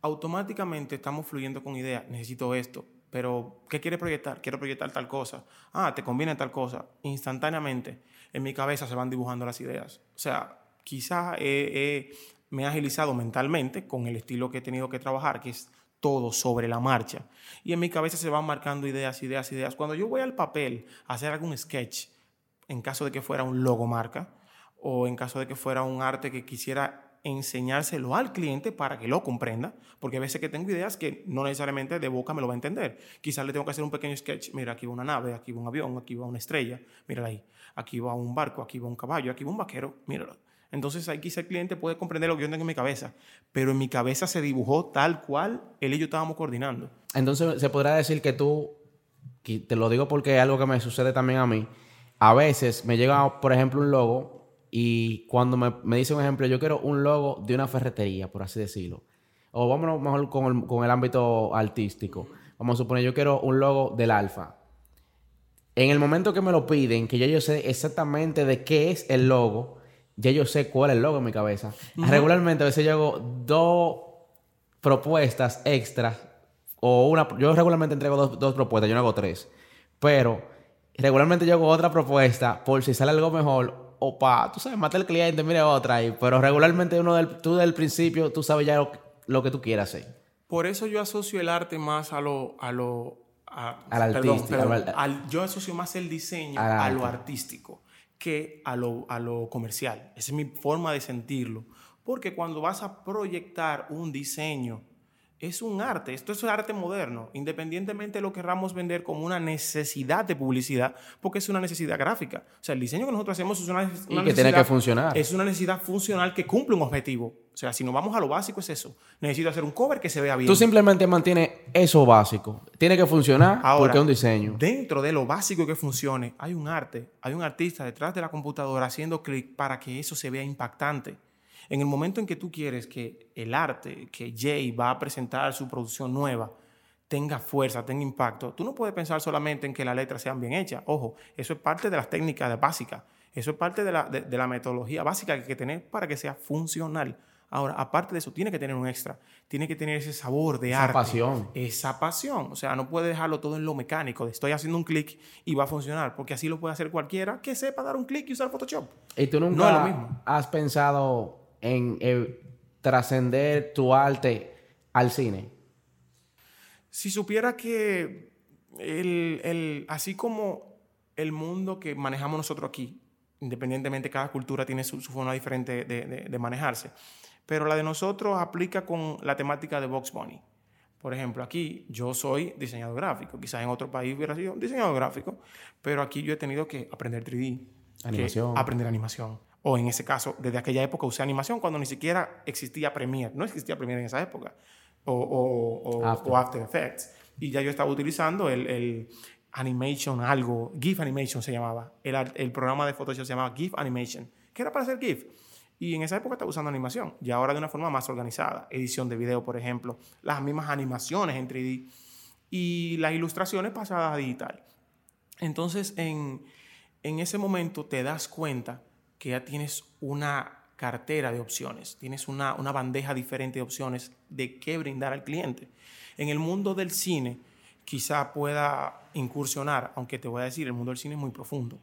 [SPEAKER 3] Automáticamente estamos fluyendo con ideas. Necesito esto, pero ¿qué quiere proyectar? Quiero proyectar tal cosa. Ah, te conviene tal cosa. Instantáneamente en mi cabeza se van dibujando las ideas. O sea, quizás me he agilizado mentalmente con el estilo que he tenido que trabajar, que es todo sobre la marcha. Y en mi cabeza se van marcando ideas, ideas, ideas. Cuando yo voy al papel a hacer algún sketch, en caso de que fuera un logomarca, o en caso de que fuera un arte que quisiera enseñárselo al cliente para que lo comprenda, porque a veces que tengo ideas que no necesariamente de boca me lo va a entender. Quizás le tengo que hacer un pequeño sketch. Mira, aquí va una nave, aquí va un avión, aquí va una estrella, mírala ahí. Aquí va un barco, aquí va un caballo, aquí va un vaquero, míralo. Entonces ahí quizá el cliente puede comprender lo que yo tengo en mi cabeza, pero en mi cabeza se dibujó tal cual él y yo estábamos coordinando.
[SPEAKER 2] Entonces, se podrá decir que tú, te lo digo porque es algo que me sucede también a mí, a veces me llega, por ejemplo, un logo y cuando me, me dice un ejemplo, yo quiero un logo de una ferretería, por así decirlo. O vámonos mejor con el, con el ámbito artístico. Vamos a suponer, yo quiero un logo del alfa. En el momento que me lo piden, que ya yo sé exactamente de qué es el logo, ya yo sé cuál es el logo en mi cabeza. Regularmente a veces yo hago dos propuestas extras o una... Yo regularmente entrego dos, dos propuestas, yo no hago tres. Pero regularmente yo hago otra propuesta por si sale algo mejor o para, tú sabes, mata al cliente, mire otra ahí. Pero regularmente uno del, tú del principio, tú sabes ya lo, lo que tú quieras hacer.
[SPEAKER 3] Por eso yo asocio el arte más a lo... A lo a-
[SPEAKER 2] Al
[SPEAKER 3] perdón,
[SPEAKER 2] artístico,
[SPEAKER 3] perdón,
[SPEAKER 2] al-
[SPEAKER 3] al- yo asocio más el diseño a lo
[SPEAKER 2] arte.
[SPEAKER 3] artístico que a lo, a lo comercial. Esa es mi forma de sentirlo. Porque cuando vas a proyectar un diseño, es un arte. Esto es arte moderno, independientemente de lo que queramos vender como una necesidad de publicidad, porque es una necesidad gráfica. O sea, el diseño que nosotros hacemos es una, una
[SPEAKER 2] que tiene que funcionar.
[SPEAKER 3] Es una necesidad funcional que cumple un objetivo. O sea, si nos vamos a lo básico es eso. Necesito hacer un cover que se vea bien.
[SPEAKER 2] Tú simplemente mantienes eso básico. Tiene que funcionar
[SPEAKER 3] Ahora,
[SPEAKER 2] porque es un diseño.
[SPEAKER 3] Dentro de lo básico que funcione, hay un arte, hay un artista detrás de la computadora haciendo clic para que eso se vea impactante. En el momento en que tú quieres que el arte, que Jay va a presentar su producción nueva, tenga fuerza, tenga impacto, tú no puedes pensar solamente en que las letras sean bien hechas. Ojo, eso es parte de las técnicas básicas. Eso es parte de la, de- de la metodología básica que hay que tener para que sea funcional. Ahora, aparte de eso, tiene que tener un extra. Tiene que tener ese sabor de
[SPEAKER 2] Esa
[SPEAKER 3] arte.
[SPEAKER 2] pasión.
[SPEAKER 3] Esa pasión. O sea, no puede dejarlo todo en lo mecánico. De estoy haciendo un clic y va a funcionar. Porque así lo puede hacer cualquiera que sepa dar un clic y usar Photoshop.
[SPEAKER 2] ¿Y tú
[SPEAKER 3] No
[SPEAKER 2] nunca
[SPEAKER 3] es lo mismo.
[SPEAKER 2] has pensado en eh, trascender tu arte al cine?
[SPEAKER 3] Si supiera que el, el- así como el mundo que manejamos nosotros aquí, independientemente cada cultura tiene su, su forma diferente de, de- de manejarse, pero la de nosotros aplica con la temática de Box Bunny. Por ejemplo, aquí yo soy diseñador gráfico, quizás en otro país hubiera sido diseñador gráfico, pero aquí yo he tenido que aprender 3D, que
[SPEAKER 2] Animación.
[SPEAKER 3] aprender animación. O en ese caso, desde aquella época usé animación cuando ni siquiera existía Premiere, no existía Premiere en esa época, o, o- o-
[SPEAKER 2] After.
[SPEAKER 3] o After Effects. Y ya yo estaba utilizando el, el Animation, algo, GIF Animation se llamaba. El, el programa de Photoshop se llamaba GIF Animation, que era para hacer GIF. Y en esa época estaba usando animación, y ahora de una forma más organizada. Edición de video, por ejemplo, las mismas animaciones en 3D y las ilustraciones pasadas a digital. Entonces, en, en ese momento te das cuenta que ya tienes una cartera de opciones, tienes una, una bandeja diferente de opciones de qué brindar al cliente. En el mundo del cine, quizá pueda incursionar, aunque te voy a decir, el mundo del cine es muy profundo.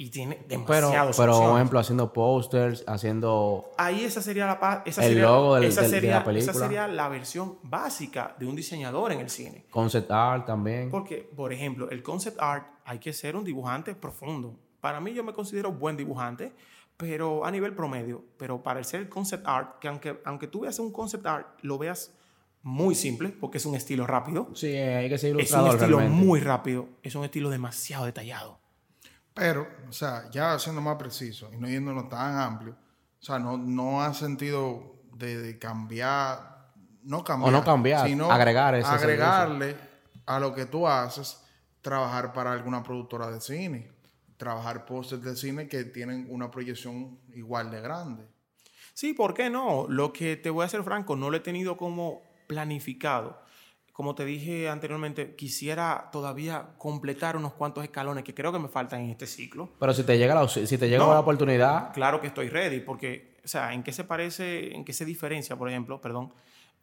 [SPEAKER 3] y tiene
[SPEAKER 2] Pero,
[SPEAKER 3] demasiados
[SPEAKER 2] pero por
[SPEAKER 3] opciones.
[SPEAKER 2] ejemplo, haciendo posters, haciendo...
[SPEAKER 3] Ahí esa sería la esa
[SPEAKER 2] El
[SPEAKER 3] sería,
[SPEAKER 2] logo del-
[SPEAKER 3] esa
[SPEAKER 2] del- de la
[SPEAKER 3] sería-
[SPEAKER 2] película.
[SPEAKER 3] Esa sería la versión básica de un diseñador en el cine.
[SPEAKER 2] Concept art también.
[SPEAKER 3] Porque, por ejemplo, el concept art hay que ser un dibujante profundo. Para mí yo me considero buen dibujante, pero a nivel promedio. Pero para el ser concept art, que aunque, aunque tú veas un concept art, lo veas muy simple, porque es un estilo rápido.
[SPEAKER 2] Sí, hay que ser
[SPEAKER 3] Es un
[SPEAKER 2] ilustrador
[SPEAKER 3] estilo
[SPEAKER 2] realmente.
[SPEAKER 3] muy rápido. Es un estilo demasiado detallado.
[SPEAKER 1] Pero, o sea, ya siendo más preciso y no yéndonos tan amplio, o sea, no, no has sentido de, de cambiar, no cambiar,
[SPEAKER 2] O no cambiar, agregar ese
[SPEAKER 1] agregarle a lo que tú haces, trabajar para alguna productora de cine, trabajar pósters de cine que tienen una proyección igual de grande.
[SPEAKER 3] Sí, ¿por qué no? Lo que te voy a ser franco, no lo he tenido como planificado. Como te dije anteriormente, quisiera todavía completar unos cuantos escalones que creo que me faltan en este ciclo.
[SPEAKER 2] Pero si te llega la, si te llega
[SPEAKER 3] No.
[SPEAKER 2] la oportunidad,
[SPEAKER 3] Claro que estoy ready, porque, o sea, ¿en qué se parece, en qué se diferencia, por ejemplo, perdón,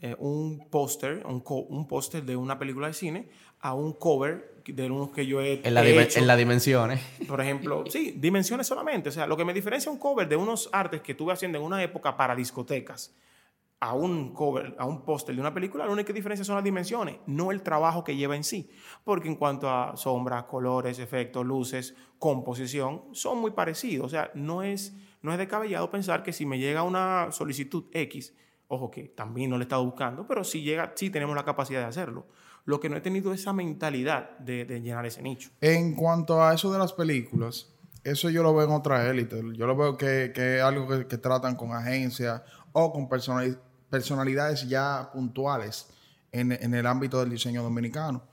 [SPEAKER 3] eh, un póster, un, co- un póster de una película de cine a un cover de unos que yo he,
[SPEAKER 2] en, la
[SPEAKER 3] he
[SPEAKER 2] dimen-
[SPEAKER 3] hecho?
[SPEAKER 2] en las dimensiones.
[SPEAKER 3] Por ejemplo, sí, dimensiones solamente. O sea, lo que me diferencia un cover de unos artes que estuve haciendo en una época para discotecas a un cover, a un póster de una película, la única diferencia son las dimensiones, no el trabajo que lleva en sí. Porque en cuanto a sombras, colores, efectos, luces, composición, son muy parecidos. O sea, no es, no es descabellado pensar que si me llega una solicitud X, ojo que también no le he estado buscando, pero si llega, sí tenemos la capacidad de hacerlo. Lo que no he tenido es esa mentalidad de, llenar ese nicho.
[SPEAKER 1] En cuanto a eso de las películas, eso yo lo veo en otra élite. Yo lo veo que, es algo que, tratan con agencias o con personali- personalidades ya puntuales en, el ámbito del diseño dominicano.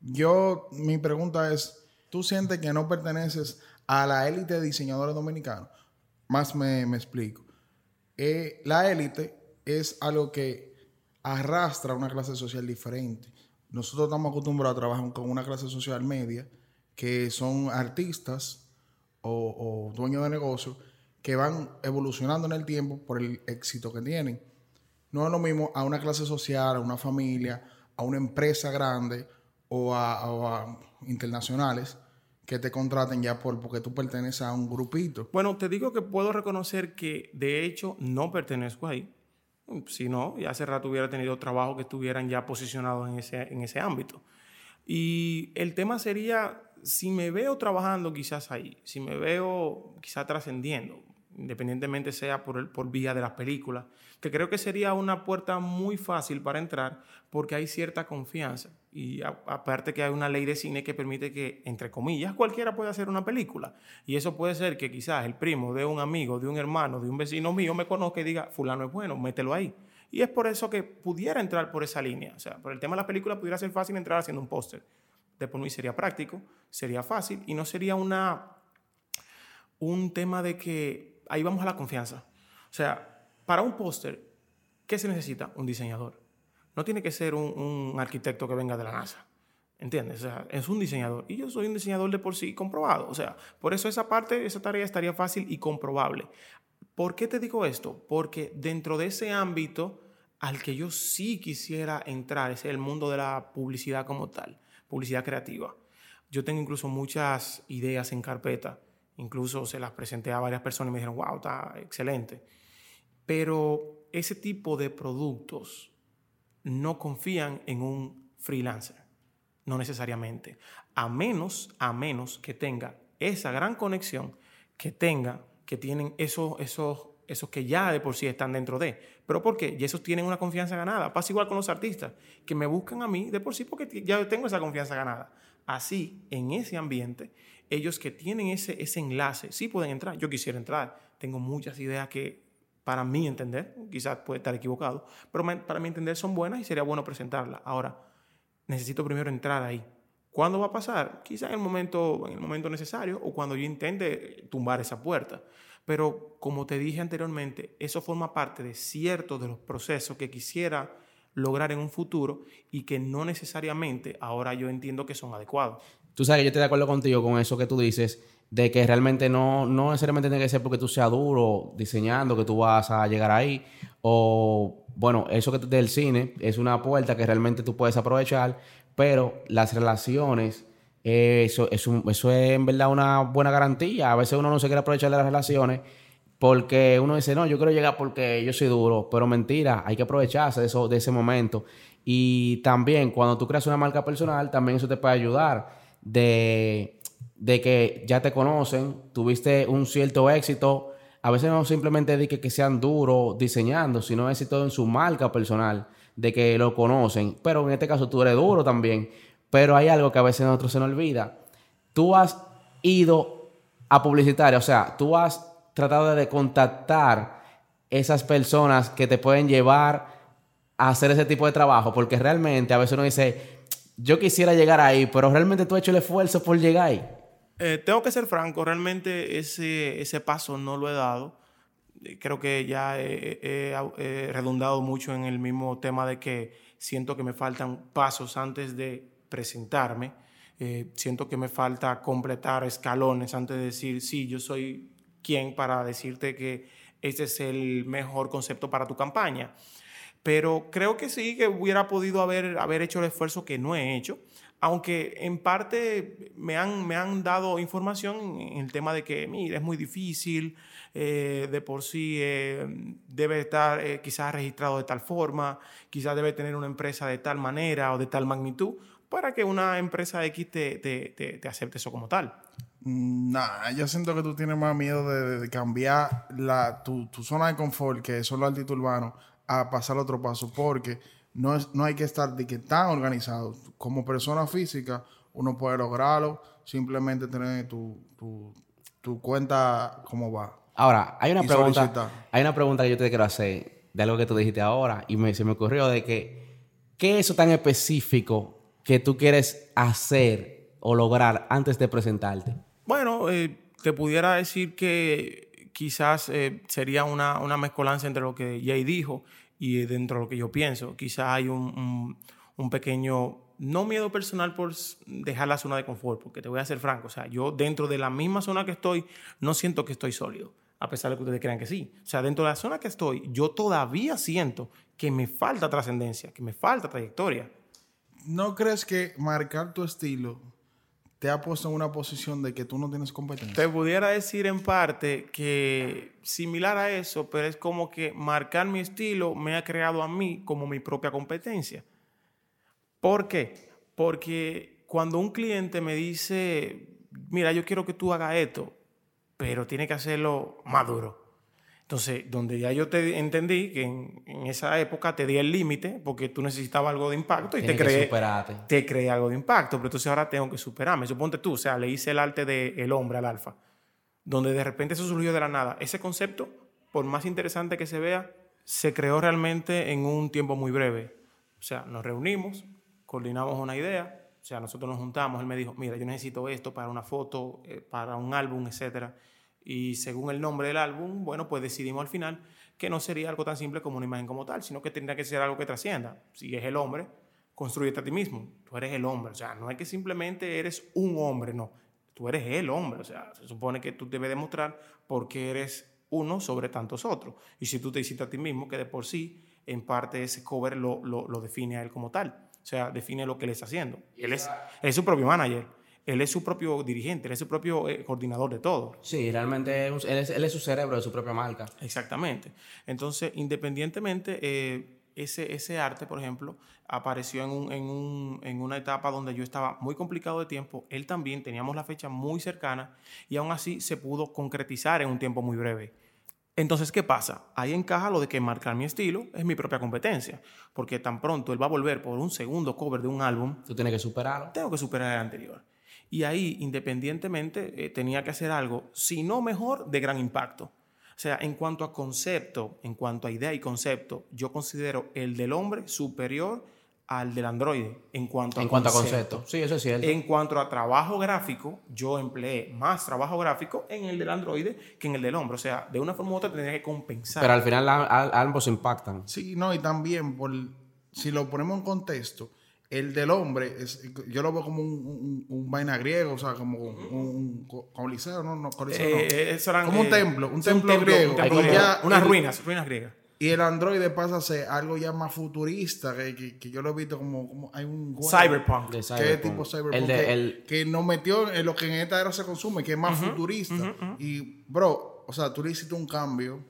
[SPEAKER 1] Yo, mi pregunta es, ¿tú sientes que no perteneces a la élite de diseñadores dominicanos? Más me, me explico. Eh, la élite es algo que arrastra una clase social diferente. Nosotros estamos acostumbrados a trabajar con una clase social media, que son artistas o, dueños de negocios que van evolucionando en el tiempo por el éxito que tienen. No es lo mismo a una clase social, a una familia, a una empresa grande o a, o a internacionales que te contraten ya por, porque tú perteneces a un grupito.
[SPEAKER 3] Bueno, te digo que puedo reconocer que de hecho no pertenezco ahí. Si no, ya hace rato hubiera tenido trabajo que estuvieran ya posicionados en ese, en ese ámbito. Y el tema sería, si me veo trabajando quizás ahí, si me veo quizás trascendiendo, independientemente sea por, el, por vía de las películas, que creo que sería una puerta muy fácil para entrar porque hay cierta confianza. Y aparte que hay una ley de cine que permite que, entre comillas, cualquiera pueda hacer una película. Y eso puede ser que quizás el primo de un amigo, de un hermano, de un vecino mío me conozca y diga, fulano es bueno, mételo ahí. Y es por eso que pudiera entrar por esa línea. O sea, por el tema de la película pudiera ser fácil entrar haciendo un póster. De por mí sería práctico, sería fácil y no sería una, un tema de que ahí vamos a la confianza. O sea, para un póster, ¿qué se necesita? Un diseñador. No tiene que ser un, arquitecto que venga de la NASA. ¿Entiendes? O sea, es un diseñador. Y yo soy un diseñador de por sí comprobado. O sea, por eso esa parte, esa tarea estaría fácil y comprobable. ¿Por qué te digo esto? Porque dentro de ese ámbito al que yo sí quisiera entrar, es el mundo de la publicidad como tal, publicidad creativa. Yo tengo incluso muchas ideas en carpeta. Incluso se las presenté a varias personas y me dijeron, wow, está excelente. Pero ese tipo de productos no confían en un freelancer, no necesariamente. A menos, a menos que tenga esa gran conexión, que tenga, que tienen esos, esos, esos que ya de por sí están dentro de. ¿Pero por qué? Y esos tienen una confianza ganada. Pasa igual con los artistas, que me buscan a mí de por sí porque ya tengo esa confianza ganada. Así, en ese ambiente, ellos que tienen ese, ese enlace, sí pueden entrar. Yo quisiera entrar. Tengo muchas ideas que, para mí entender, quizás puede estar equivocado, pero para mi entender son buenas y sería bueno presentarlas. Ahora, necesito primero entrar ahí. ¿Cuándo va a pasar? Quizás en el momento, en el momento necesario o cuando yo intente tumbar esa puerta. Pero como te dije anteriormente, eso forma parte de ciertos de los procesos que quisiera lograr en un futuro y que no necesariamente ahora yo entiendo que son adecuados.
[SPEAKER 2] Tú sabes que yo estoy de acuerdo contigo con eso que tú dices, de que realmente no, no necesariamente tiene que ser porque tú seas duro diseñando que tú vas a llegar ahí. O, bueno, eso que del cine es una puerta que realmente tú puedes aprovechar, pero las relaciones eso, eso, eso es en verdad una buena garantía. A veces uno no se quiere aprovechar de las relaciones porque uno dice, no, yo quiero llegar porque yo soy duro, pero mentira, hay que aprovecharse de, eso, de ese momento. Y también cuando tú creas una marca personal, también eso te puede ayudar de, de que ya te conocen, tuviste un cierto éxito. A veces no simplemente de que, que sean duros diseñando, sino éxito en su marca personal, de que lo conocen. Pero en este caso tú eres duro también. Pero hay algo que a veces a nosotros se nos olvida. Tú has ido a publicitar, o sea, tú has tratado de contactar esas personas que te pueden llevar a hacer ese tipo de trabajo, porque realmente a veces uno dice, yo quisiera llegar ahí, pero realmente tú has hecho el esfuerzo por llegar ahí.
[SPEAKER 3] Eh, tengo que ser franco, realmente ese, ese paso no lo he dado. Creo que ya he, he redundado mucho en el mismo tema de que siento que me faltan pasos antes de presentarme. Eh, siento que me falta completar escalones antes de decir, sí, yo soy quien para decirte que este es el mejor concepto para tu campaña. Pero creo que sí, que hubiera podido haber, haber hecho el esfuerzo que no he hecho, aunque en parte me han, me han dado información en el tema de que, mira, es muy difícil, eh, de por sí eh, debe estar eh, quizás registrado de tal forma, quizás debe tener una empresa de tal manera o de tal magnitud, para que una empresa X te, te, te acepte eso como tal.
[SPEAKER 1] Nah, yo siento que tú tienes más miedo de, cambiar la, tu, zona de confort, que es solo altito urbano, a pasar otro paso, porque no, es, no hay que estar de que tan organizado. Como persona física, uno puede lograrlo, simplemente tener tu, tu, tu cuenta como va.
[SPEAKER 2] Ahora, hay una pregunta. Hay una pregunta que yo te quiero hacer de algo que tú dijiste ahora, y me, se me ocurrió de que, ¿qué es eso tan específico que tú quieres hacer o lograr antes de presentarte?
[SPEAKER 3] Bueno, eh, te pudiera decir que quizás eh, sería una, una, mezcolanza entre lo que Jay dijo y dentro de lo que yo pienso. Quizás hay un, un, pequeño, no miedo personal por dejar la zona de confort, porque te voy a ser franco, o sea, yo dentro de la misma zona que estoy, no siento que estoy sólido, a pesar de que ustedes crean que sí. O sea, dentro de la zona que estoy, yo todavía siento que me falta trascendencia, que me falta trayectoria.
[SPEAKER 1] ¿No crees que marcar tu estilo te ha puesto en una posición de que tú no tienes competencia?
[SPEAKER 3] Te pudiera decir en parte que similar a eso, pero es como que marcar mi estilo me ha creado a mí como mi propia competencia. ¿Por qué? Porque cuando un cliente me dice, mira, yo quiero que tú hagas esto, pero tiene que hacerlo maduro. Entonces, donde ya yo te entendí que en, esa época te di el límite porque tú necesitabas algo de impacto y te creé, te creé algo de impacto, pero entonces ahora tengo que superarme. Suponte tú, o sea, le hice el arte del hombre al alfa, donde de repente eso surgió de la nada. Ese concepto, por más interesante que se vea, se creó realmente en un tiempo muy breve. O sea, nos reunimos, coordinamos una idea, o sea, nosotros nos juntamos, él me dijo, mira, yo necesito esto para una foto, eh, para un álbum, etcétera y según el nombre del álbum, bueno, pues decidimos al final que no sería algo tan simple como una imagen como tal, sino que tendría que ser algo que trascienda. Si es el hombre, construyete a ti mismo. Tú eres el hombre. O sea, no es que simplemente eres un hombre, no. Tú eres el hombre. O sea, se supone que tú debes demostrar por qué eres uno sobre tantos otros. Y si tú te hiciste a ti mismo, que de por sí, en parte ese cover lo, lo, lo define a él como tal. O sea, define lo que él está haciendo. Él es, él es su propio manager él es su propio dirigente, él es su propio eh, coordinador de todo.
[SPEAKER 2] Sí, realmente él es, él es, su cerebro de su propia marca.
[SPEAKER 3] Exactamente. Entonces, independientemente, eh, ese, ese arte, por ejemplo, apareció en, un, en, un, en, una etapa donde yo estaba muy complicado de tiempo. Él también, teníamos la fecha muy cercana y aún así se pudo concretizar en un tiempo muy breve. Entonces, ¿qué pasa? Ahí encaja lo de que marcar mi estilo es mi propia competencia, porque tan pronto él va a volver por un segundo cover de un álbum.
[SPEAKER 2] Tú tienes que superarlo.
[SPEAKER 3] Tengo que superar el anterior. Y ahí, independientemente, eh, tenía que hacer algo, si no mejor, de gran impacto. O sea, en cuanto a concepto, en cuanto a idea y concepto, yo considero el del hombre superior al del androide en cuanto a
[SPEAKER 2] en cuanto concepto. a concepto. Sí, eso es cierto.
[SPEAKER 3] En cuanto a trabajo gráfico, yo empleé más trabajo gráfico en el del androide que en el del hombre. O sea, de una forma u otra tendría que compensar.
[SPEAKER 2] Pero al final ambos impactan.
[SPEAKER 1] Sí, no, y también por, si lo ponemos en contexto, el del hombre, es, yo lo veo como un, un, vaina griego, o sea, como un, coliseo, no, no, coliseo, no. Eh, como un templo, un, templo, griego.
[SPEAKER 3] unas ruinas, ruinas griegas.
[SPEAKER 1] Y el androide pasa a ser algo ya más futurista, que, que- que yo lo he visto como, como hay un... juego
[SPEAKER 3] Cyberpunk.
[SPEAKER 1] Que es
[SPEAKER 2] Cyberpunk.
[SPEAKER 1] tipo cyberpunk.
[SPEAKER 2] El de,
[SPEAKER 1] que,
[SPEAKER 2] el,
[SPEAKER 1] que nos metió en lo que en esta era se consume, que es más futurista. Y, bro, o sea, tú le hiciste un cambio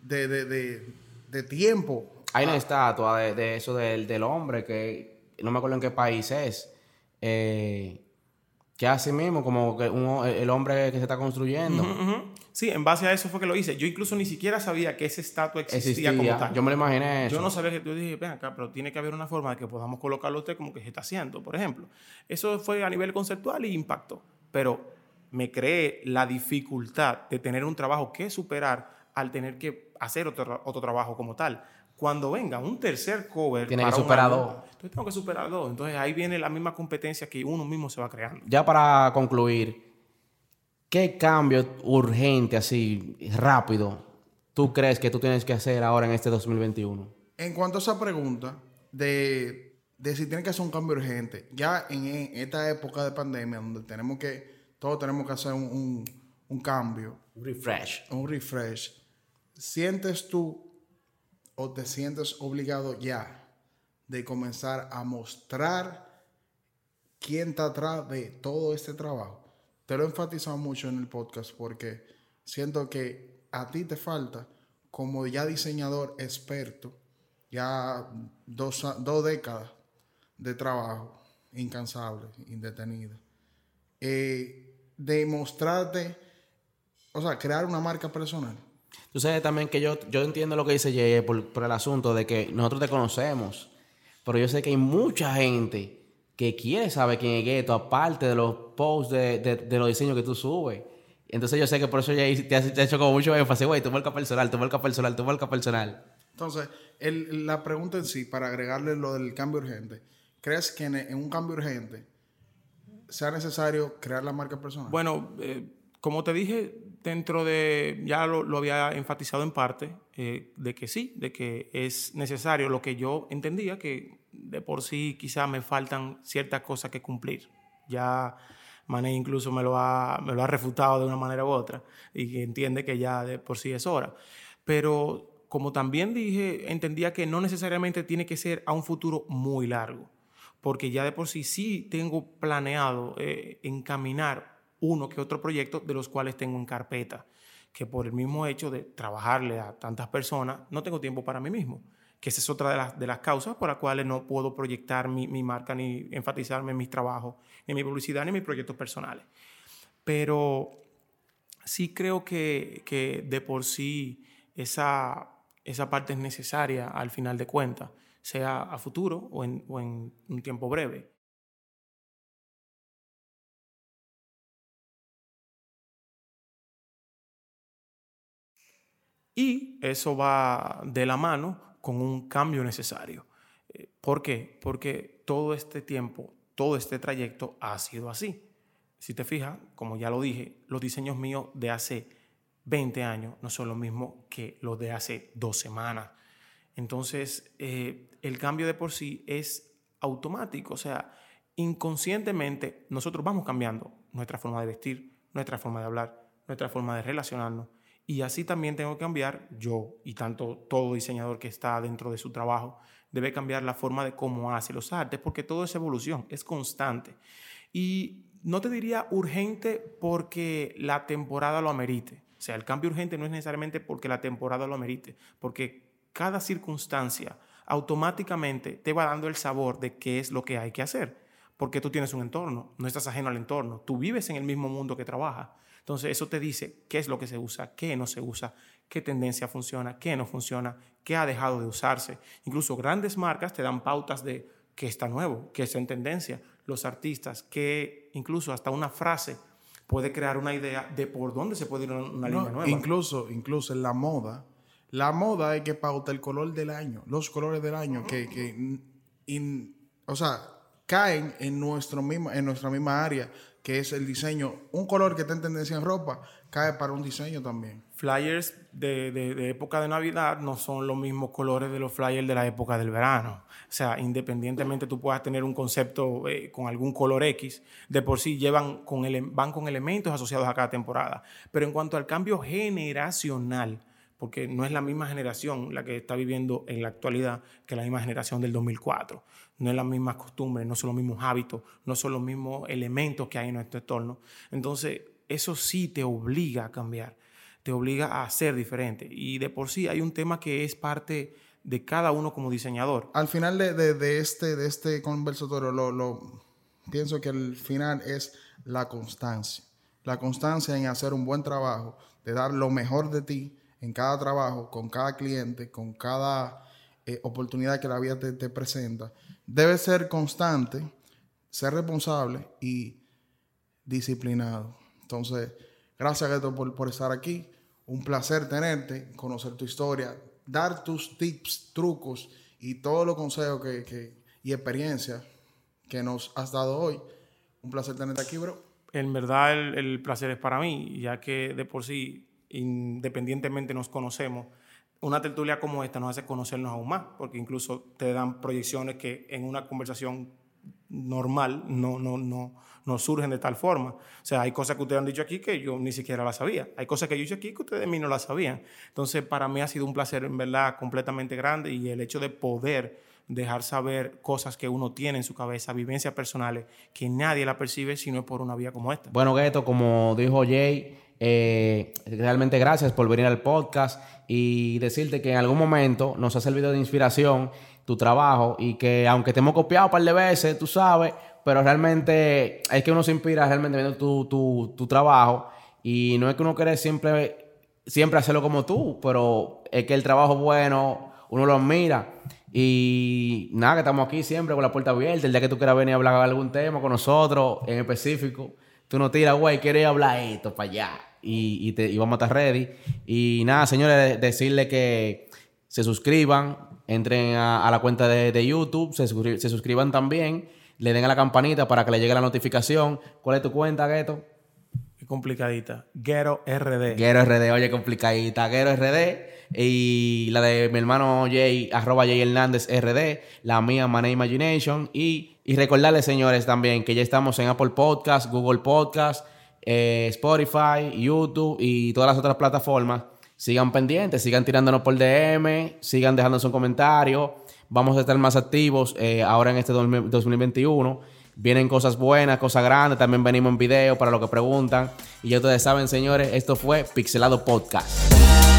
[SPEAKER 1] de, de, de, de tiempo.
[SPEAKER 2] hay una estatua de, de eso del, del hombre que no me acuerdo en qué país es. eh, que así mismo, como que un- el hombre que se está construyendo.
[SPEAKER 3] Sí, en base a eso fue que lo hice. Yo incluso ni siquiera sabía que esa estatua existía,
[SPEAKER 2] Existía.
[SPEAKER 3] como tal.
[SPEAKER 2] Yo me lo imaginé eso.
[SPEAKER 3] Yo no sabía que yo dije, ven acá, pero tiene que haber una forma de que podamos colocarlo a usted como que se está haciendo, por ejemplo. Eso fue a nivel conceptual y impacto. Pero me creé la dificultad de tener un trabajo que superar al tener que hacer otro, otro trabajo como tal. Cuando venga un tercer cover.
[SPEAKER 2] Tiene que superar dos.
[SPEAKER 3] Entonces tengo que superar dos. Entonces ahí viene la misma competencia que uno mismo se va creando.
[SPEAKER 2] Ya para concluir, ¿qué cambio urgente, así, rápido, tú crees que tú tienes que hacer ahora en este 2021?
[SPEAKER 1] En cuanto a esa pregunta de, de si tiene que hacer un cambio urgente, ya en, en esta época de pandemia, donde tenemos que, todos tenemos que hacer un, un- un cambio,
[SPEAKER 2] Un refresh.
[SPEAKER 1] un refresh, ¿sientes tú o te sientes obligado ya de comenzar a mostrar quién está atrás de todo este trabajo? Te lo he enfatizado mucho en el podcast porque siento que a ti te falta, como ya diseñador experto, ya dos, dos décadas de trabajo incansable, indetenido, eh, de mostrarte, o sea, crear una marca personal.
[SPEAKER 2] Tú sabes también que yo, yo entiendo lo que dice Jay por, por el asunto de que nosotros te conocemos, pero yo sé que hay mucha gente que quiere saber quién es Gueto, aparte de los posts de, de- de los diseños que tú subes. Entonces yo sé que por eso Jay te ha, hecho como mucho énfasis, güey, tu marca personal, tu marca personal, tu marca personal.
[SPEAKER 1] Entonces, el- la pregunta en sí, para agregarle lo del cambio urgente, ¿crees que en, en un cambio urgente sea necesario crear la marca personal?
[SPEAKER 3] Bueno, eh, como te dije, dentro de, ya lo, lo había enfatizado en parte, eh, de que sí, de que es necesario lo que yo entendía, que de por sí quizá me faltan ciertas cosas que cumplir. Ya Mané incluso me lo, ha, me lo ha refutado de una manera u otra y entiende que ya de por sí es hora. Pero como también dije, entendía que no necesariamente tiene que ser a un futuro muy largo porque ya de por sí sí tengo planeado eh, encaminar uno que otro proyecto de los cuales tengo en carpeta, que por el mismo hecho de trabajarle a tantas personas, no tengo tiempo para mí mismo, que esa es otra de las, de las causas por las cuales no puedo proyectar mi, mi marca ni enfatizarme en mis trabajos, en mi publicidad, ni en mis proyectos personales. Pero sí creo que, que de por sí esa, esa parte es necesaria al final de cuentas, sea a futuro o en un tiempo breve. Y eso va de la mano con un cambio necesario. Eh, ¿Por qué? Porque todo este tiempo, todo este trayecto ha sido así. Si te fijas, como ya lo dije, los diseños míos de hace 20 años no son lo mismo que los de hace dos semanas. Entonces, eh, el cambio de por sí es automático, o sea, inconscientemente nosotros vamos cambiando nuestra forma de vestir, nuestra forma de hablar, nuestra forma de relacionarnos. Y así también tengo que cambiar yo y tanto todo diseñador que está dentro de su trabajo debe cambiar la forma de cómo hace los artes, porque todo es evolución, es constante. Y no te diría urgente porque la temporada lo amerite. O sea, el cambio urgente no es necesariamente porque la temporada lo amerite, porque cada circunstancia automáticamente te va dando el sabor de qué es lo que hay que hacer, porque tú tienes un entorno, no estás ajeno al entorno, tú vives en el mismo mundo que trabajas. Entonces eso te dice qué es lo que se usa, qué no se usa, qué tendencia funciona, qué no funciona, qué ha dejado de usarse. Incluso grandes marcas te dan pautas de qué está nuevo, qué está en tendencia. Los artistas, que incluso hasta una frase puede crear una idea de por dónde se puede ir una
[SPEAKER 1] No,
[SPEAKER 3] línea nueva.
[SPEAKER 1] Incluso, incluso en la moda, la moda es que pauta el color del año, los colores del año, que, que in- o sea, caen en, nuestro mismo, en nuestra misma área, que es el diseño. Un color que está en tendencia en ropa, cae para un diseño también.
[SPEAKER 3] flyers de, de- época de Navidad no son los mismos colores de los flyers de la época del verano. O sea, independientemente tú puedas tener un concepto eh, con algún color X, de por sí llevan con van con elementos asociados a cada temporada. Pero en cuanto al cambio generacional, porque no es la misma generación la que está viviendo en la actualidad que la misma generación del 2004. No es las mismas costumbres, no son los mismos hábitos, no son los mismos elementos que hay en nuestro entorno. Entonces, eso sí te obliga a cambiar, te obliga a ser diferente. Y de por sí hay un tema que es parte de cada uno como diseñador.
[SPEAKER 1] Al final de, este, de este conversatorio, lo, lo, pienso que el final es la constancia. La constancia en hacer un buen trabajo, de dar lo mejor de ti en cada trabajo, con cada cliente, con cada eh, oportunidad que la vida te, presenta. Debe ser constante, ser responsable y disciplinado. Entonces, gracias Geto por, por estar aquí. Un placer tenerte, conocer tu historia, dar tus tips, trucos y todos los consejos que, y experiencias que nos has dado hoy. Un placer tenerte aquí, bro.
[SPEAKER 3] En verdad el, el placer es para mí, ya que de por sí independientemente nos conocemos, una tertulia como esta nos hace conocernos aún más, porque incluso te dan proyecciones que en una conversación normal no, no, no, no surgen de tal forma. O sea, hay cosas que ustedes han dicho aquí que yo ni siquiera las sabía. Hay cosas que yo dicho aquí que ustedes de mí no las sabían. Entonces, para mí ha sido un placer, en verdad, completamente grande y el hecho de poder dejar saber cosas que uno tiene en su cabeza, vivencias personales, que nadie la percibe si no es por una vía como esta.
[SPEAKER 2] Bueno, Gueto, como dijo Jay, eh, realmente gracias por venir al podcast y decirte que en algún momento nos ha servido de inspiración tu trabajo y que aunque te hemos copiado un par de veces, tú sabes, pero realmente es que uno se inspira realmente viendo tu, tu, trabajo y no es que uno quiere siempre, siempre hacerlo como tú, pero es que el trabajo bueno, uno lo admira. Y nada, que estamos aquí siempre con la puerta abierta. El día que tú quieras venir a hablar algún tema con nosotros en específico, Tú no tiras, güey, quieres hablar esto para allá. Y, te, y vamos a estar ready. Y nada, señores, decirle que se suscriban, entren a, la cuenta de, YouTube, se, suscriban también, le den a la campanita para que le llegue la notificación. ¿Cuál es tu cuenta, Gueto?
[SPEAKER 3] complicadita. Gero RD.
[SPEAKER 2] RD, oye, complicadita. Gero RD. Y la de mi hermano Jay, arroba Jay Hernández RD. La mía, Money Imagination. Y, y recordarles, señores, también que ya estamos en Apple Podcast, Google Podcast, eh, Spotify, YouTube y todas las otras plataformas. Sigan pendientes, sigan tirándonos por DM, sigan dejándonos un comentario. Vamos a estar más activos eh, ahora en este 2021. Vienen cosas buenas, cosas grandes. También venimos en video para lo que preguntan. Y ya ustedes saben, señores, esto fue Pixelado Podcast.